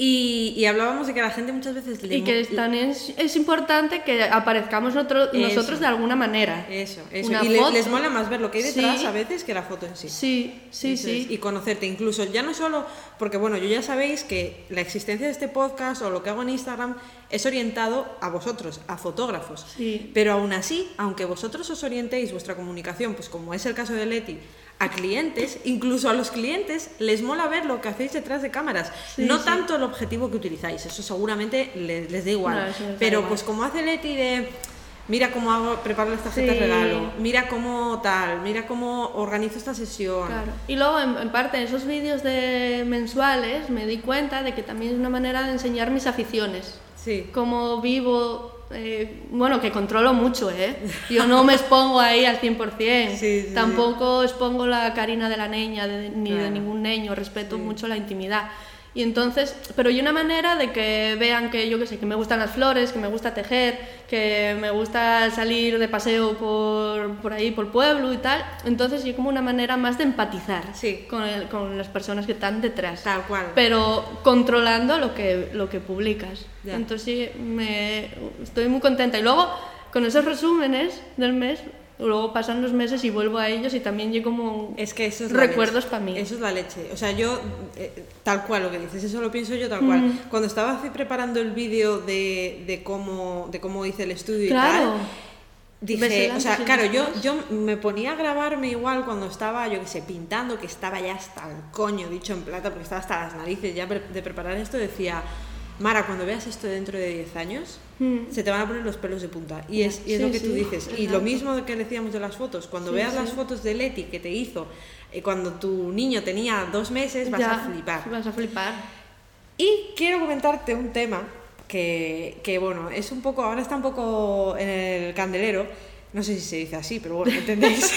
y, y hablábamos de que a la gente muchas veces le Y que es, también es, es importante que aparezcamos nosotros, Eso. nosotros de alguna manera. Eso, eso. Una y foto. les mola más ver lo que hay detrás Sí. a veces que la foto en sí. Sí, sí, sí. Y conocerte, incluso ya no solo, porque bueno, yo ya sabéis que la existencia de este podcast o lo que hago en Instagram es orientado a vosotros, a fotógrafos. Sí. Pero aún así, aunque vosotros os orientéis vuestra comunicación, pues como es el caso de Leti, a clientes, incluso a los clientes les mola ver lo que hacéis detrás de cámaras. Sí, no sí. tanto el objetivo que utilizáis, eso seguramente les, les da igual. No, da pero igual. pues como hace Leti de mira cómo hago, preparo las tarjetas Sí. regalo, mira cómo tal, mira cómo organizo esta sesión. Claro. Y luego, en, en parte, en esos vídeos de mensuales me di cuenta de que también es una manera de enseñar mis aficiones. Sí. Cómo vivo, eh, bueno, que controlo mucho, ¿eh? Yo no me expongo ahí al 100%. Sí, sí, Tampoco expongo la carina de la niña de- ni de Claro. ningún niño, respeto mucho la intimidad. Y entonces, pero hay una manera de que vean que yo qué sé, que me gustan las flores, que me gusta tejer, que me gusta salir de paseo por, por ahí, por el pueblo y tal. Entonces, hay como una manera más de empatizar Sí. con, el- con las personas que están detrás. Tal cual. Pero controlando lo que, lo que publicas. Ya. Entonces, sí, me, estoy muy contenta. Y luego, con esos resúmenes del mes, luego pasan los meses y vuelvo a ellos y también llego como Es que eso es recuerdos para mí. Eso es la leche. O sea, yo, eh, tal cual lo que dices, eso lo pienso yo tal cual. Mm. Cuando estaba así preparando el vídeo de, de, cómo, de cómo hice el estudio Claro. y tal, dije, o sea, claro, yo, yo me ponía a grabarme igual cuando estaba, yo qué sé, pintando, que estaba ya hasta el coño, dicho en plata, porque estaba hasta las narices ya de preparar esto, decía, Mara, cuando veas esto dentro de 10 años, Mm. se te van a poner los pelos de punta. Y es, y es lo Sí, que tú dices. Y lo mismo que decíamos de las fotos. Cuando Sí, veas las fotos de Leti que te hizo eh, cuando tu niño tenía dos meses, vas Ya, a flipar. Vas a flipar. Y quiero comentarte un tema que, que, bueno, es un poco, ahora está un poco en el candelero, no sé si se dice así, pero bueno, ¿entendéis?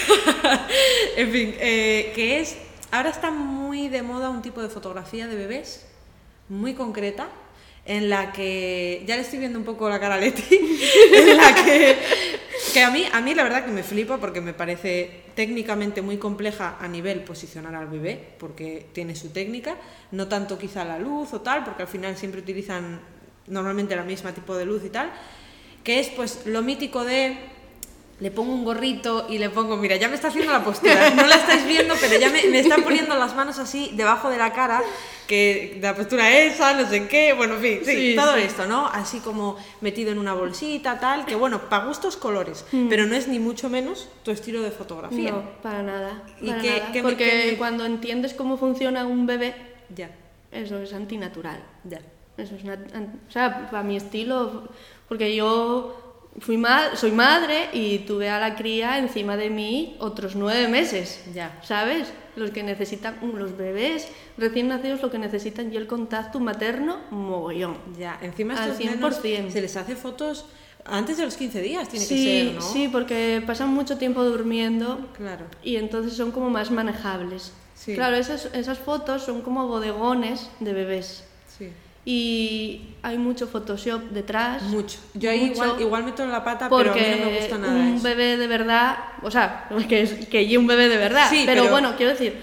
en fin, eh, que es, ahora está muy de moda un tipo de fotografía de bebés, muy concreta, en la que, ya le estoy viendo un poco la cara a Leti, en la que, que a mí, a mí la verdad que me flipa porque me parece técnicamente muy compleja a nivel posicionar al bebé, porque tiene su técnica, no tanto quizá la luz o tal, porque al final siempre utilizan normalmente la misma tipo de luz y tal, que es pues lo mítico de le pongo un gorrito y le pongo, mira, ya me está haciendo la postura, no la estáis viendo, pero ya me, me están poniendo las manos así debajo de la cara, que la postura esa, no sé qué, bueno, en fin, sí, Sí, todo sí. esto, ¿no? Así como metido en una bolsita, tal, que bueno, para gustos colores, Mm. pero no es ni mucho menos tu estilo de fotografía. No, para nada. ¿Y para qué- nada. qué me- Porque me- cuando entiendes cómo funciona un bebé, Ya, eso es antinatural. ya. Eso es o sea, para mi estilo, porque yo fui ma- soy madre y tuve a la cría encima de mí otros nueve meses. Ya. ¿Sabes? Los que necesitan, los bebés recién nacidos lo que necesitan y el contacto materno, mogollón. Ya, encima Al estos nenos 100%. se les hace fotos antes de los 15 días, tiene sí, que ser, ¿no? sí, porque pasan mucho tiempo durmiendo Claro. y entonces son como más manejables. Sí. Claro, esas, esas fotos son como bodegones de bebés. Sí. Y hay mucho Photoshop detrás. Mucho. Yo ahí mucho, igual, igual meto la pata, porque pero a mí no me gusta nada un eso. bebé de verdad, o sea, que es que un bebé de verdad, Sí, pero, pero- bueno, quiero decir,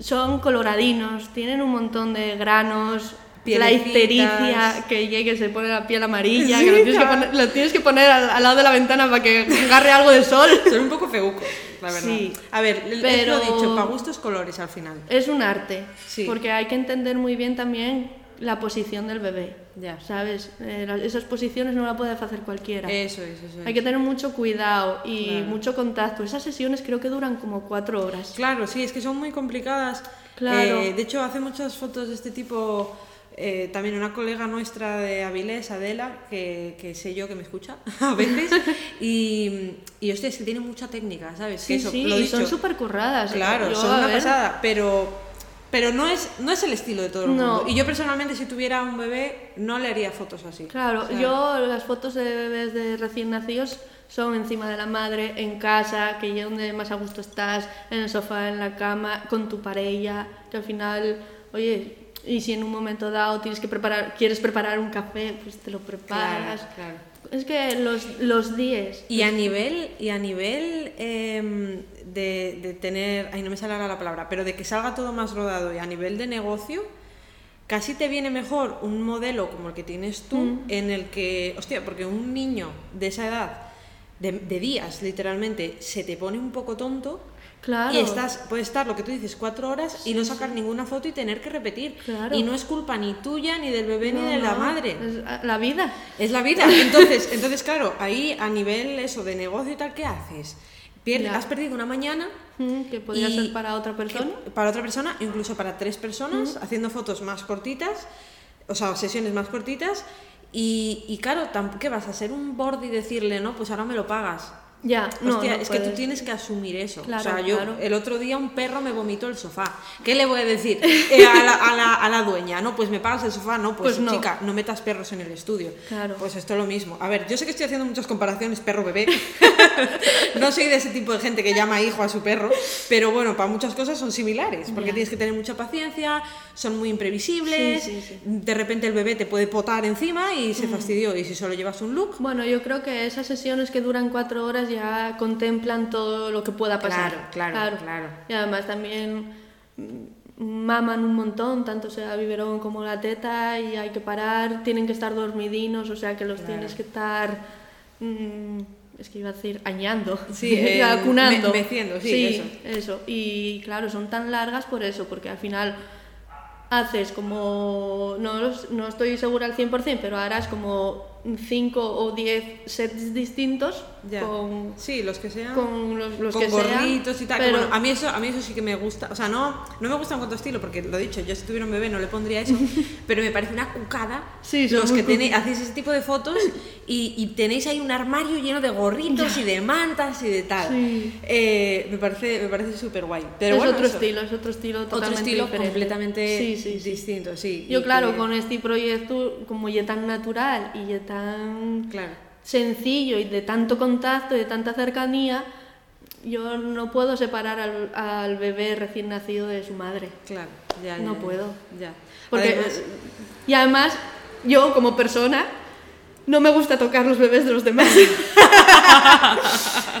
son coloradinos, tienen un montón de granos, la ictericia que llegue se pone la piel amarilla, Sí, que lo tienes que, poner, lo tienes que poner al, al lado de la ventana para que agarre algo de sol. Son un poco feucos, la verdad. Sí, a ver, pero- es lo dicho, para gustos colores al final. Es un arte, Sí. porque hay que entender muy bien también la posición del bebé. Ya. ¿Sabes? Eh, esas posiciones no la puede hacer cualquiera. Eso es, eso es. Hay que tener mucho cuidado y Claro. mucho contacto. Esas sesiones creo que duran como cuatro horas. Claro, sí, es que son muy complicadas. Claro. Eh, de hecho, hace muchas fotos de este tipo. eh, también una colega nuestra de Avilés, Adela, que, que sé yo que me escucha a veces, y, y hostia, es que tiene mucha técnica, ¿sabes? Que Sí, eso, sí, lo y dicho, son súper curradas. Claro, Yo, son una ver, pasada, pero, pero no, es, no es el estilo de todo el No. mundo. Y yo personalmente, si tuviera un bebé, no le haría fotos así. Claro, O sea, yo las fotos de bebés de recién nacidos son encima de la madre, en casa, que es donde más a gusto estás, en el sofá, en la cama, con tu pareja, que al final, oye, y si en un momento dado tienes que preparar, quieres preparar un café, pues te lo preparas. Claro, claro. Es que los, los 10. Y a nivel, y a nivel em, de, de tener, ay no me sale ahora la palabra, pero de que salga todo más rodado y a nivel de negocio, casi te viene mejor un modelo como el que tienes tú, Mm. en el que, hostia, porque un niño de esa edad, de, de días literalmente, se te pone un poco tonto. Claro. Y estás, puedes estar lo que tú dices, cuatro horas y no sacar ninguna foto y tener que repetir. Claro. Y no es culpa ni tuya, ni del bebé, ni No, de la madre. es la vida. Es la vida. Entonces, entonces claro, ahí a nivel eso de negocio y tal, ¿qué haces? Has perdido una mañana Mm, Que podría y- ser para otra persona. que- para otra persona, incluso para tres personas, haciendo fotos más cortitas, o sea, sesiones más cortitas. Y, y claro, ¿qué vas a hacer un board y decirle, no, pues ahora me lo pagas? Ya, no, Hostia, no es que tú puedes. tienes que asumir eso. Claro, o sea, yo claro. el otro día un perro me vomitó el sofá. ¿Qué le voy a decir Eh, a, la, a la- a la dueña? No, pues me pagas el sofá. No, pues, Pues no. chica, no metas perros en el estudio. Claro. Pues esto es lo mismo. A ver, yo sé que estoy haciendo muchas comparaciones perro-bebé. no soy de ese tipo de gente que llama hijo a su perro, pero bueno, para muchas cosas son similares, porque Ya. tienes que tener mucha paciencia, son muy imprevisibles, Sí, sí, sí. de repente el bebé te puede potar encima y se fastidió, y si solo llevas un look, Bueno, yo creo que esas sesiones que duran cuatro horas ya contemplan todo lo que pueda pasar. Claro, claro, claro. Y además también mm, maman un montón, tanto sea biberón como la teta, y hay que parar, tienen que estar dormidinos, o sea que los tienes que estar, mm, es que iba a decir, añando, Sí, eh, vacunando. me- meciendo, sí, sí, eso. Y claro, son tan largas por eso, porque al final haces como, no, no estoy segura al 100%, pero harás como cinco o diez sets distintos Ya. con, Sí, los que sean. con los, los con que sean, gorritos y tal. pero- bueno, a, mí eso, a mí eso sí que me gusta. O sea, no, no me gusta en cuanto a estilo, porque lo he dicho, yo si tuviera un bebé no le pondría eso, pero me parece una cucada Sí, los que tenéis, hacéis ese tipo de fotos y, y tenéis ahí un armario lleno de gorritos y de mantas y de tal. Sí. Eh, me parece me parece súper guay. Pero es bueno, otro eso, estilo, es otro estilo Otro totalmente estilo diferente. completamente Sí, sí, sí. distinto, sí. Yo claro, que- con este proyecto, como ya tan natural y ya tan Claro. sencillo y de tanto contacto y de tanta cercanía, yo no puedo separar al, al bebé recién nacido de su madre. Claro, ya, No puedo. Ya. Porque, Además- y además, yo como persona, no me gusta tocar los bebés de los demás.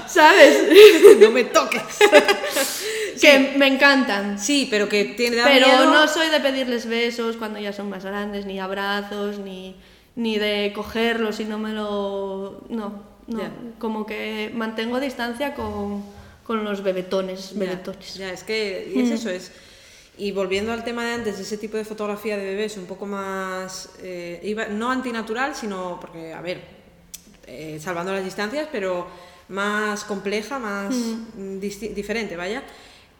¿Sabes? no me toques. Que me encantan. Sí, pero que tiene Pero miedo. no soy de pedirles besos cuando ya son más grandes, ni abrazos, ni, ni de cogerlos y no me lo... No, no. Como que mantengo distancia con, con los bebetones. Ya, bebetones. Ya, es que y es eso, es. Y volviendo al tema de antes, ese tipo de fotografía de bebés un poco más, eh, iba- no antinatural, sino porque, a ver, eh, salvando las distancias, pero más compleja, más mm, disti- diferente, vaya.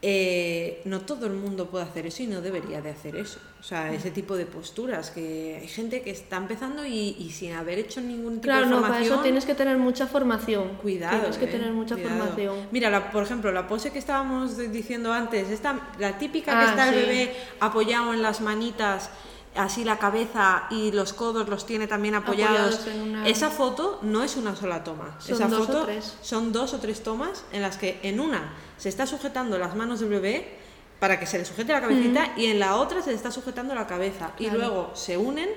Eh, no todo el mundo puede hacer eso y no debería de hacer eso. O sea, ese tipo de posturas, que hay gente que está empezando y, y sin haber hecho ningún tipo Claro, de no, formación... para eso tienes que tener mucha formación. Cuidado. Tienes que eh, tener mucha cuidado. formación. Mira, la- por ejemplo, la pose que estábamos diciendo antes, esta, la típica que Ah, está el bebé apoyado en las manitas, así la cabeza y los codos los tiene también apoyados. Apoyados en una- Esa foto no es una sola toma. Son Esa dos o foto tres. son dos o tres tomas en las que en una se está sujetando las manos del bebé para que se le sujete la cabecita y en la otra se le está sujetando la cabeza y luego se unen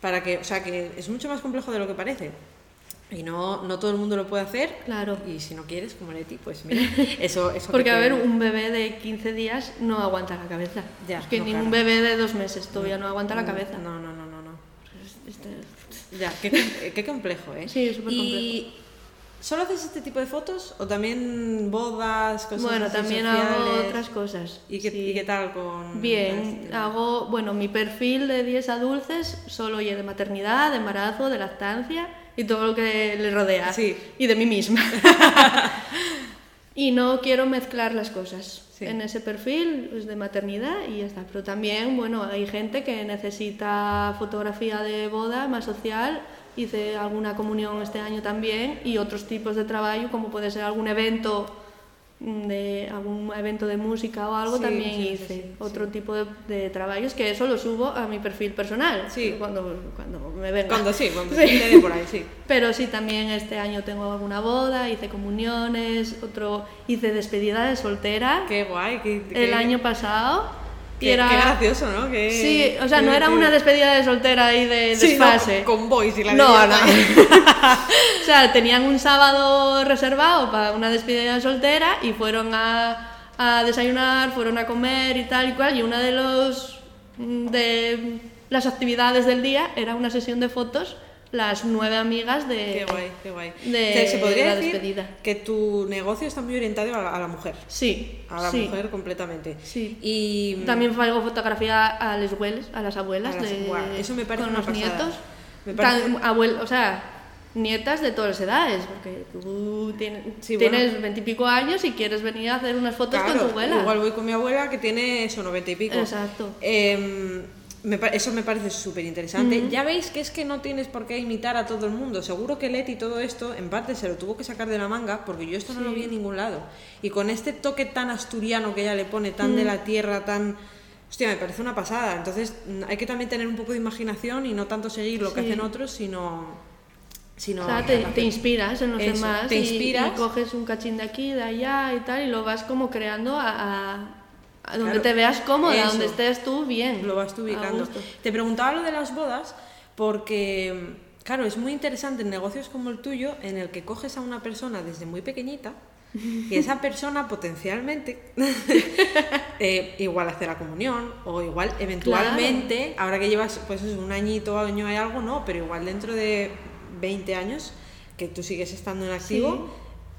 para que, o sea, que es mucho más complejo de lo que parece. Y no, no todo el mundo lo puede hacer. Claro. Y si no quieres, como Leti, pues mira, eso, eso Porque, que a te- ver, un bebé de 15 días no aguanta la cabeza. Ya, es que no, ningún claro. bebé de dos meses todavía no aguanta la cabeza. No, no, no, no, no. Este- Ya, qué, qué complejo, ¿eh? Sí, es súper ¿Y solo haces este tipo de fotos o también bodas, cosas Bueno, también hago otras cosas. ¿Y qué, sí. y qué tal con...? Bien, este- hago, bueno, mi perfil de 10 a dulces solo oye de maternidad, de embarazo, de lactancia y todo lo que le rodea. Sí. Y de mí misma. y no quiero mezclar las cosas. Sí. En ese perfil es de maternidad y ya está. Pero también, bueno, hay gente que necesita fotografía de boda más social. Hice alguna comunión este año también y otros tipos de trabajo, como puede ser algún evento de algún evento de música o algo Sí, también sí, hice sí, otro tipo de, de trabajos que eso lo subo a mi perfil personal Sí. cuando, cuando me venga Cuando sí, cuando dé por ahí, sí. pero sí también este año tengo alguna boda hice comuniones otro hice despedida de soltera Qué guay. Qué, el qué- año pasado y qué, era qué gracioso, ¿no? Qué- sí o sea qué no era una despedida de soltera ahí de Sí, no, desfase con boys y la no, no. o sea, tenían un sábado reservado para una despedida de soltera y fueron a, a desayunar, fueron a comer y tal y cual. Y una de los mm, de las actividades del día era una sesión de fotos, las nueve amigas de. Qué guay, qué guay. de O sea, se podría la decir despedida. que tu negocio está muy orientado a la, a la mujer. Sí, A la sí. mujer completamente. Sí. Y También hago fotografía a las abuelas, a las abuelas, A las- de, guau, eso me parece con una los pasada. nietos. Me parece- Tan- abuel- o sea, nietas de todas las edades, porque tú tienes, Sí, tienes bueno. veintipico años y quieres venir a hacer unas fotos Claro, con tu abuela. Igual voy con mi abuela que tiene eso, noventa y pico. Exacto. Em, me eso me parece súper interesante. Ya veis que es que no tienes por qué imitar a todo el mundo. Seguro que Leti todo esto, en parte, se lo tuvo que sacar de la manga, porque yo esto no lo vi en ningún lado. Y con este toque tan asturiano que ella le pone, tan de la tierra, tan... Hostia, me parece una pasada. Entonces, mm, hay que también tener un poco de imaginación y no tanto seguir lo que hacen otros, sino... sino O sea, te, te inspiras en los Eso, demás te inspiras. Y, coges un cachín de aquí, de allá y tal, y lo vas como creando a donde Claro, te veas cómoda, eso. donde estés tú bien. Lo vas tú ubicando. Te preguntaba lo de las bodas porque, claro, es muy interesante en negocios como el tuyo en el que coges a una persona desde muy pequeñita y esa persona potencialmente eh, igual hace la comunión o igual eventualmente, ahora que llevas pues un añito, año y algo, no, pero igual dentro de 20 años que tú sigues estando en activo,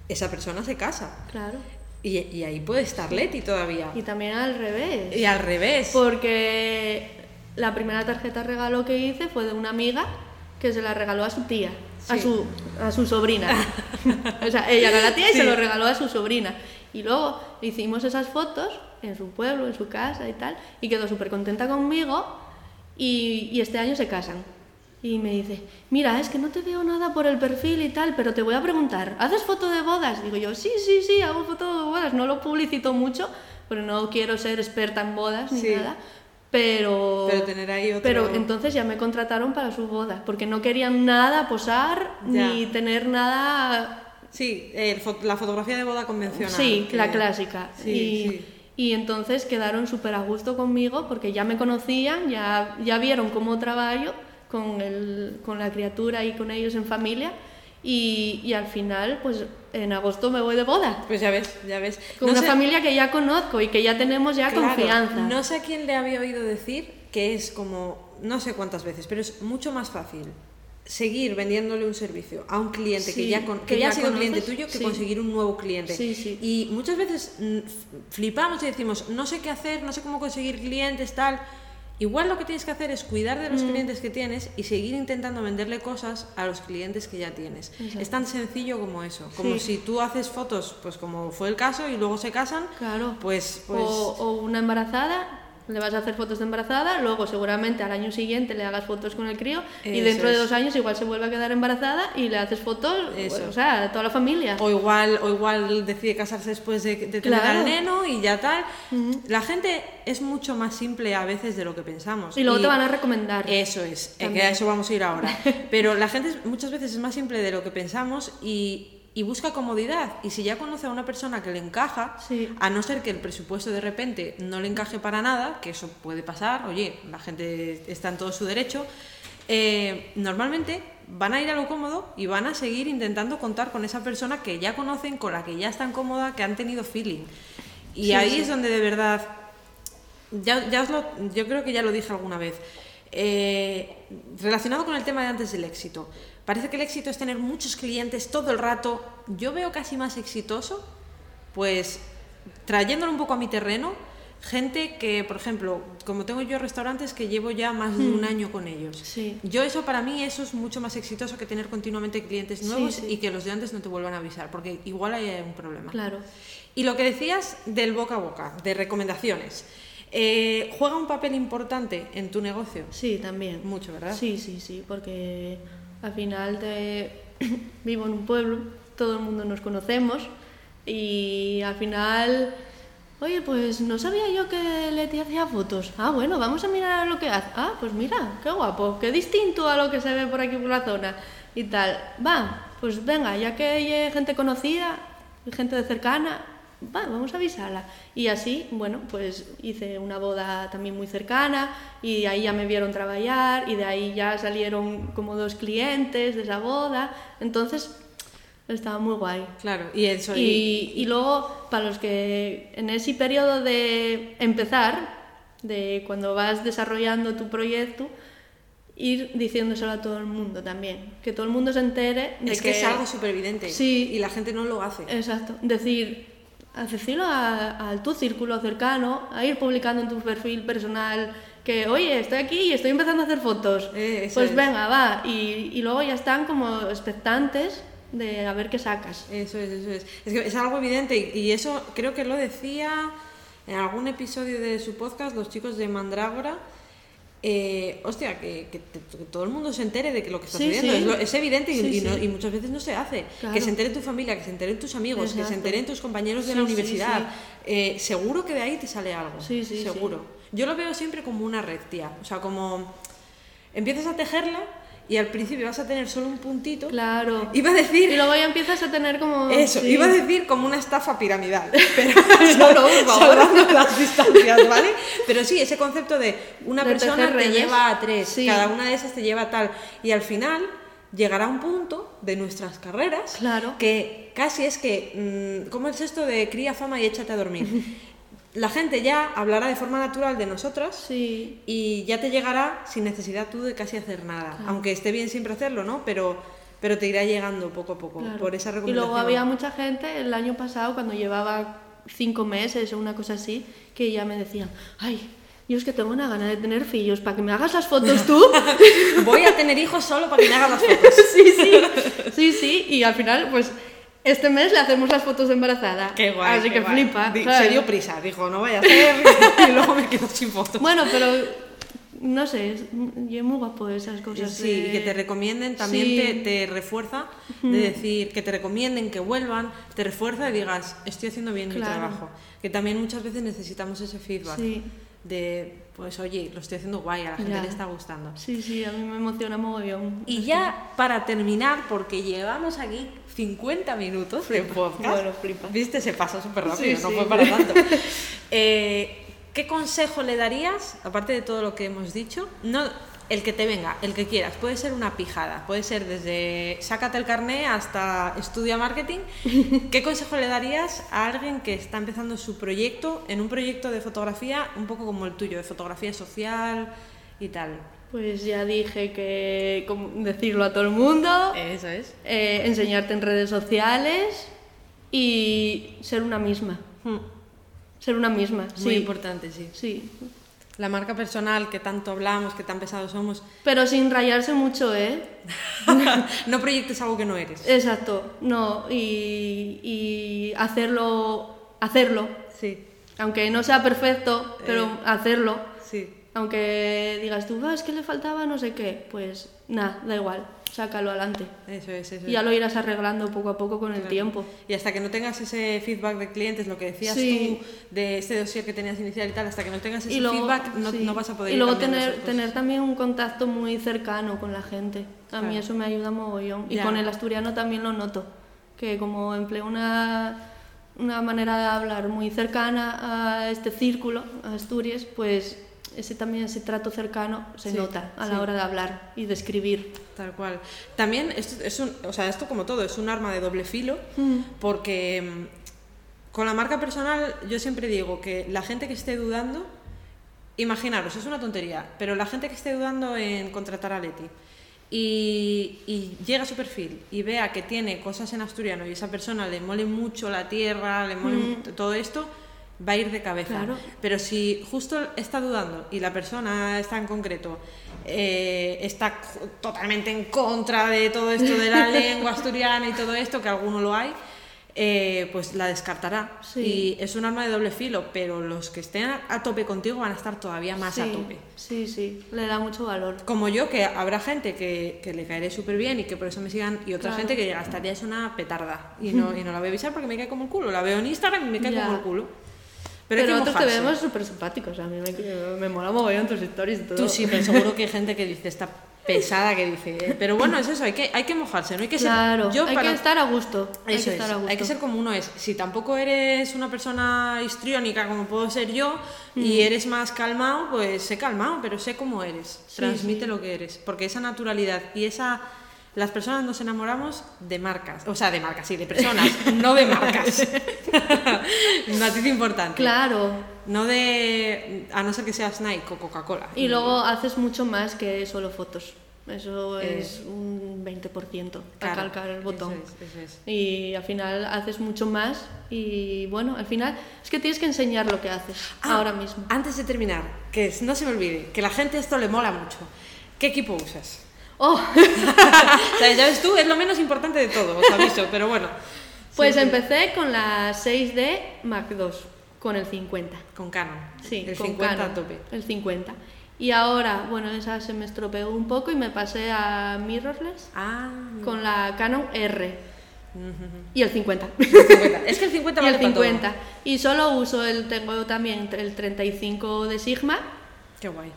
esa persona se casa. Claro. Y, y ahí puede estar Leti todavía. Y también al revés. Y al revés. Porque la primera tarjeta regalo que hice fue de una amiga que se la regaló a su tía, a, su, a su sobrina. o sea, ella era la tía y Sí. se lo regaló a su sobrina. Y luego hicimos esas fotos en su pueblo, en su casa y tal, y quedó súper contenta conmigo y, y este año se casan. Y me dice, mira, es que no te veo nada por el perfil y tal, pero te voy a preguntar, ¿haces foto de bodas? Digo yo, sí, sí, sí, hago foto de bodas. No lo publicito mucho, pero no quiero ser experta en bodas ni Sí. nada. Pero, Pero tener ahí otro- pero entonces ya me contrataron para su boda, porque no querían nada posar Ya. ni tener nada Sí, la fotografía de boda convencional. Sí, que- la clásica. Sí, y, sí. y entonces quedaron súper a gusto conmigo porque ya me conocían, ya, ya vieron cómo trabajo con, el, con la criatura y con ellos en familia. Y, y al final, pues en agosto me voy de boda. Pues ya ves, ya ves. Con No una sé- familia que ya conozco y que ya tenemos ya Claro, confianza. No sé a quién le había oído decir que es como, no sé cuántas veces, pero es mucho más fácil seguir vendiéndole un servicio a un cliente que Sí, ya, con- que que ya ha ya sido conoces, cliente tuyo que sí. conseguir un nuevo cliente. Sí. Y muchas veces mm, flipamos y decimos, no sé qué hacer, no sé cómo conseguir clientes, tal. Igual lo que tienes que hacer es cuidar de Mm. los clientes que tienes y seguir intentando venderle cosas a los clientes que ya tienes. Es tan sencillo como eso. Como Sí. si tú haces fotos, pues como fue el caso, y luego se casan, Claro. pues, pues O, o una embarazada, le vas a hacer fotos de embarazada, luego seguramente al año siguiente le hagas fotos con el crío y dentro de dos años igual se vuelve a quedar embarazada y le haces fotos, Eso. o sea, a toda la familia. O igual, o igual decide casarse después de, de tener Claro. al neno y ya tal. La gente es mucho más simple a veces de lo que pensamos. Y luego te van a recomendar. Eso es, eh, que a eso vamos a ir ahora. Pero la gente muchas veces es más simple de lo que pensamos y, y busca comodidad. Y si ya conoce a una persona que le encaja, Sí. a no ser que el presupuesto de repente no le encaje para nada, que eso puede pasar, oye, la gente está en todo su derecho, eh, normalmente van a ir a lo cómodo y van a seguir intentando contar con esa persona que ya conocen, con la que ya están cómoda, que han tenido feeling. Y Sí, ahí sí. es donde de verdad ya, ya os lo, yo creo que ya lo dije alguna vez. Eh, relacionado con el tema de antes del éxito. Parece que el éxito es tener muchos clientes todo el rato. Yo veo casi más exitoso, pues trayéndolo un poco a mi terreno, gente que, por ejemplo, como tengo yo restaurantes que llevo ya más de un año con ellos. Sí. Yo eso para mí eso es mucho más exitoso que tener continuamente clientes Sí, nuevos sí. y que los de antes no te vuelvan a avisar, porque igual hay un problema. Claro. Y lo que decías del boca a boca, de recomendaciones, eh, ¿juega un papel importante en tu negocio? Sí, también. Mucho, ¿verdad? Sí, sí, sí, porque al final te... vivo en un pueblo, todo el mundo nos conocemos y al final, oye, pues no sabía yo que Leti hacía fotos. Ah, bueno, vamos a mirar lo que hace. Ah, pues mira, qué guapo, qué distinto a lo que se ve por aquí por la zona y tal. Va, pues venga, ya que hay gente conocida, gente de cercana, va, vamos a avisarla. Y así, bueno, pues hice una boda también muy cercana y ahí ya me vieron trabajar y de ahí ya salieron como dos clientes de esa boda. Entonces, estaba muy guay. Claro, y eso. Y, y luego, para los que en ese periodo de empezar, de cuando vas desarrollando tu proyecto, ir diciéndoselo a todo el mundo también. Que todo el mundo se entere de es que, es algo súper evidente. Sí. Y la gente no lo hace. Exacto. Decir, a decirlo a, a tu círculo cercano, a ir publicando en tu perfil personal que, oye, estoy aquí y estoy empezando a hacer fotos. Eh, pues es. venga, va. Y, y luego ya están como expectantes de a ver qué sacas. Eso es, eso es. Es que es algo evidente y, y eso creo que lo decía en algún episodio de su podcast los chicos de Mandrágora. Eh, hostia, que, que que todo el mundo se entere de que lo que está Sí, sucediendo sí. es, lo- es evidente y, Sí, y no- y muchas veces no se hace. Claro. Que se entere tu familia, que se enteren tus amigos, que se Exacto. enteren tus compañeros de la universidad. Eh, seguro que de ahí te sale algo. Sí, sí, sí. seguro. Yo lo veo siempre como una red, tía. O sea, como empiezas a tejerla y al principio vas a tener solo un puntito. Claro. Iba a decir Y luego ya empiezas a tener como... eso, sí. iba a decir como una estafa piramidal, pero No, no, por favor. salvando las distancias, ¿vale? Pero sí, ese concepto de una De persona te lleva a tres, Sí. cada una de esas te lleva a tal, y al final llegará un punto de nuestras carreras Claro. que casi es que, mm, ¿cómo es esto de cría fama y échate a dormir? La gente ya hablará de forma natural de nosotras Sí. y ya te llegará sin necesidad tú de casi hacer nada, aunque esté bien siempre hacerlo, ¿no? Pero, pero te irá llegando poco a poco Claro. por esa Y recomendación. luego había mucha gente el año pasado, cuando llevaba cinco meses o una cosa así, que ya me decían, ay, yo es que tengo una gana de tener fillos, para que me hagas las fotos tú. Voy a tener hijos solo para que me hagas las fotos. sí, sí, sí, sí, y al final, pues este mes le hacemos las fotos de embarazada. Qué guay. Así qué que guay. flipa. Se dio prisa, dijo, no vaya a ser, y luego me quedo sin fotos. Bueno, pero no sé, es, es muy guapo esas cosas. Sí, y que te recomienden también Sí. te, te refuerza de decir que te recomienden, que vuelvan, te refuerza y digas, estoy haciendo bien mi trabajo. Que también muchas veces necesitamos ese feedback Sí. de, pues oye, lo estoy haciendo guay, a la gente Ya. le está gustando. Sí, sí, a mí me emociona mogollón. Y ya para terminar, porque llevamos aquí 50 minutos de podcast. Bueno, flipa. Viste, se pasó súper rápido, Sí, no sí. fue para tanto. Eh, ¿Qué consejo le darías, aparte de todo lo que hemos dicho? No, el que te venga, el que quieras. Puede ser una pijada, puede ser desde sácate el carné hasta estudia marketing. ¿Qué consejo le darías a alguien que está empezando su proyecto, en un proyecto de fotografía un poco como el tuyo, de fotografía social y tal? Pues ya dije que como decirlo a todo el mundo, Eso es. eh, enseñarte en redes sociales y ser una misma. Ser una misma, Muy sí. importante, sí. Sí. La marca personal que tanto hablamos, que tan pesados somos. Pero sin rayarse mucho, ¿eh? no proyectes algo que no eres. Exacto, no. Y, y hacerlo, hacerlo. Sí, Aunque no sea perfecto, pero Eh. hacerlo. sí. Aunque digas tú, "Ah, es que le faltaba no sé qué, pues nada, da igual, sácalo adelante. Eso es, eso Y ya es. lo irás arreglando poco a poco con el tiempo. Y hasta que no tengas ese feedback de clientes, lo que decías Sí. tú de este dossier que tenías inicial y tal, hasta que no tengas ese luego, feedback no, sí. no vas a poder Y luego tener, también un contacto muy cercano con la gente. A mí Claro. eso me ayuda mogollón. Y Ya. con el asturiano también lo noto. Que como empleo una, una manera de hablar muy cercana a este círculo, a Asturias, pues ese también ese trato cercano se Sí, nota a sí. la hora de hablar y de escribir. Tal cual. También esto es un, o sea, esto como todo es un arma de doble filo, porque mm, con la marca personal yo siempre digo que la gente que esté dudando, imaginaros, es una tontería, pero la gente que esté dudando en contratar a Leti y, y llega a su perfil y vea que tiene cosas en asturiano y esa persona le mole mucho la tierra, le mole mu- todo esto, va a ir de cabeza. Claro. Pero si justo está dudando y la persona está en concreto eh, está totalmente en contra de todo esto de la lengua asturiana y todo esto, que alguno lo hay, eh, pues la descartará. Sí. Y es un arma de doble filo, pero los que estén a, a tope contigo van a estar todavía más a sí, tope. Sí, sí, le da mucho valor. Como yo, que habrá gente que, que le caeré súper bien y que por eso me sigan, y otra Claro. gente que esta tía es una petarda y no, y no la voy a avisar porque me cae como el culo. La veo en Instagram y me cae Ya. como el culo. Pero, que nosotros te vemos súper simpáticos. A mí me, me mola mogollón tus stories y todo. Tú sí, pero seguro que hay gente que dice, esta pesada que dice. eh, Pero bueno, es eso, hay que, hay que mojarse, no hay que ser. Claro, yo hay para- que estar a gusto. hay que es, estar a gusto. hay que ser como uno es. Si tampoco eres una persona histriónica como puedo ser yo y eres más calmado, pues sé calmado, pero sé cómo eres. Sí, Transmite sí. lo que eres. Porque esa naturalidad y esa. Las personas nos enamoramos de marcas. O sea, de marcas, sí, de personas, no de marcas. Matiz importante. Claro. No de. A no ser que seas Nike o Coca-Cola. Y luego haces mucho más que solo fotos. Eso Eh, es un 20% Claro, calcar el botón. eso es, eso es. Y al final haces mucho más y bueno, al final es que tienes que enseñar lo que haces Ah, ahora mismo. Antes de terminar, que no se me olvide, que la gente esto le mola mucho. ¿Qué equipo usas? Oh, o sea, ya ves tú, es lo menos importante de todo, os aviso, pero bueno. pues Sí, sí, empecé con la 6D Mark II, con el 50. Con Canon. Sí, el con 50 Canon, a tope. El 50. Y ahora, bueno, esa se me estropeó un poco y me pasé a mirrorless Ah, con la Canon R y el 50. el 50. Es que el 50 y vale el para todo. 50. Y solo uso el, tengo también el 35 de Sigma, Qué guay.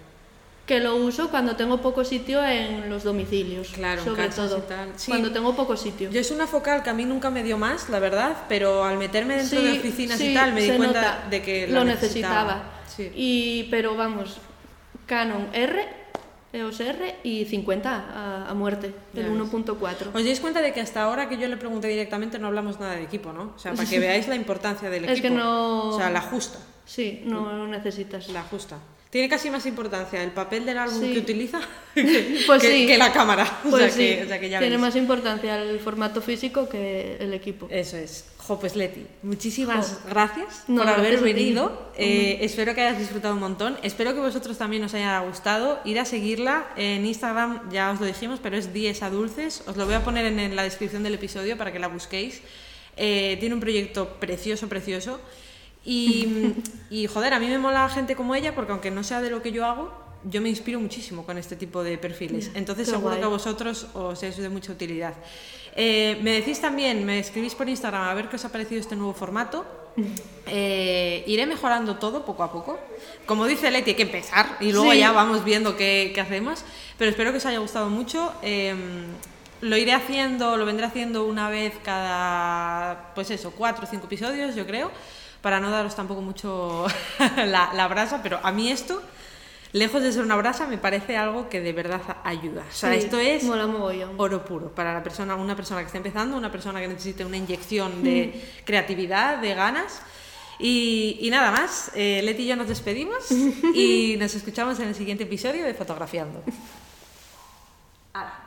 Que lo uso cuando tengo poco sitio en los domicilios. Claro, sobre todo. y tal. Sí. Cuando tengo poco sitio. Yo es una focal que a mí nunca me dio más, la verdad, pero al meterme dentro Sí, de oficinas y tal me di cuenta nota. de que lo necesitaba. Y, pero vamos, Canon R, EOS R y 50 a, a muerte, el ves. 1.4. ¿Os dais cuenta de que hasta ahora que yo le pregunté directamente no hablamos nada de equipo, ¿no? O sea, para que veáis la importancia del equipo. Es que no- O sea, la justa. Sí, no necesitas. La justa. Tiene casi más importancia el papel del álbum Sí. que utiliza que, Pues que- sí. que la cámara. O sea que- sí, o sea que ya tiene más importancia el formato físico que el equipo. Eso es. Jo, pues Leti, muchísimas Jo. gracias No, por haber venido. Eh, espero que hayas disfrutado un montón. Espero que vosotros también os haya gustado. Ir a seguirla en Instagram, ya os lo dijimos, pero es Dies a Dulces. Os lo voy a poner en, en la descripción del episodio para que la busquéis. Eh, tiene un proyecto precioso, precioso. Y, y joder, a mí me mola gente como ella porque aunque no sea de lo que yo hago, yo me inspiro muchísimo con este tipo de perfiles. Entonces qué seguro guay. que a vosotros os es de mucha utilidad. Eh, me decís también, me escribís por Instagram a ver qué os ha parecido este nuevo formato. Eh, iré mejorando todo poco a poco. Como dice Leti, hay que empezar y luego Sí. ya vamos viendo qué, qué hacemos. Pero espero que os haya gustado mucho. Eh, lo iré haciendo, lo vendré haciendo una vez cada, pues eso, cuatro o cinco episodios, yo creo, para no daros tampoco mucho la, la brasa, pero a mí esto, lejos de ser una brasa, me parece algo que de verdad ayuda. O sea, Sí, esto es oro puro para la persona, una persona que está empezando, una persona que necesite una inyección de creatividad, de ganas. Y, y nada más, eh, Leti y yo nos despedimos y nos escuchamos en el siguiente episodio de Fotografiando. Hala.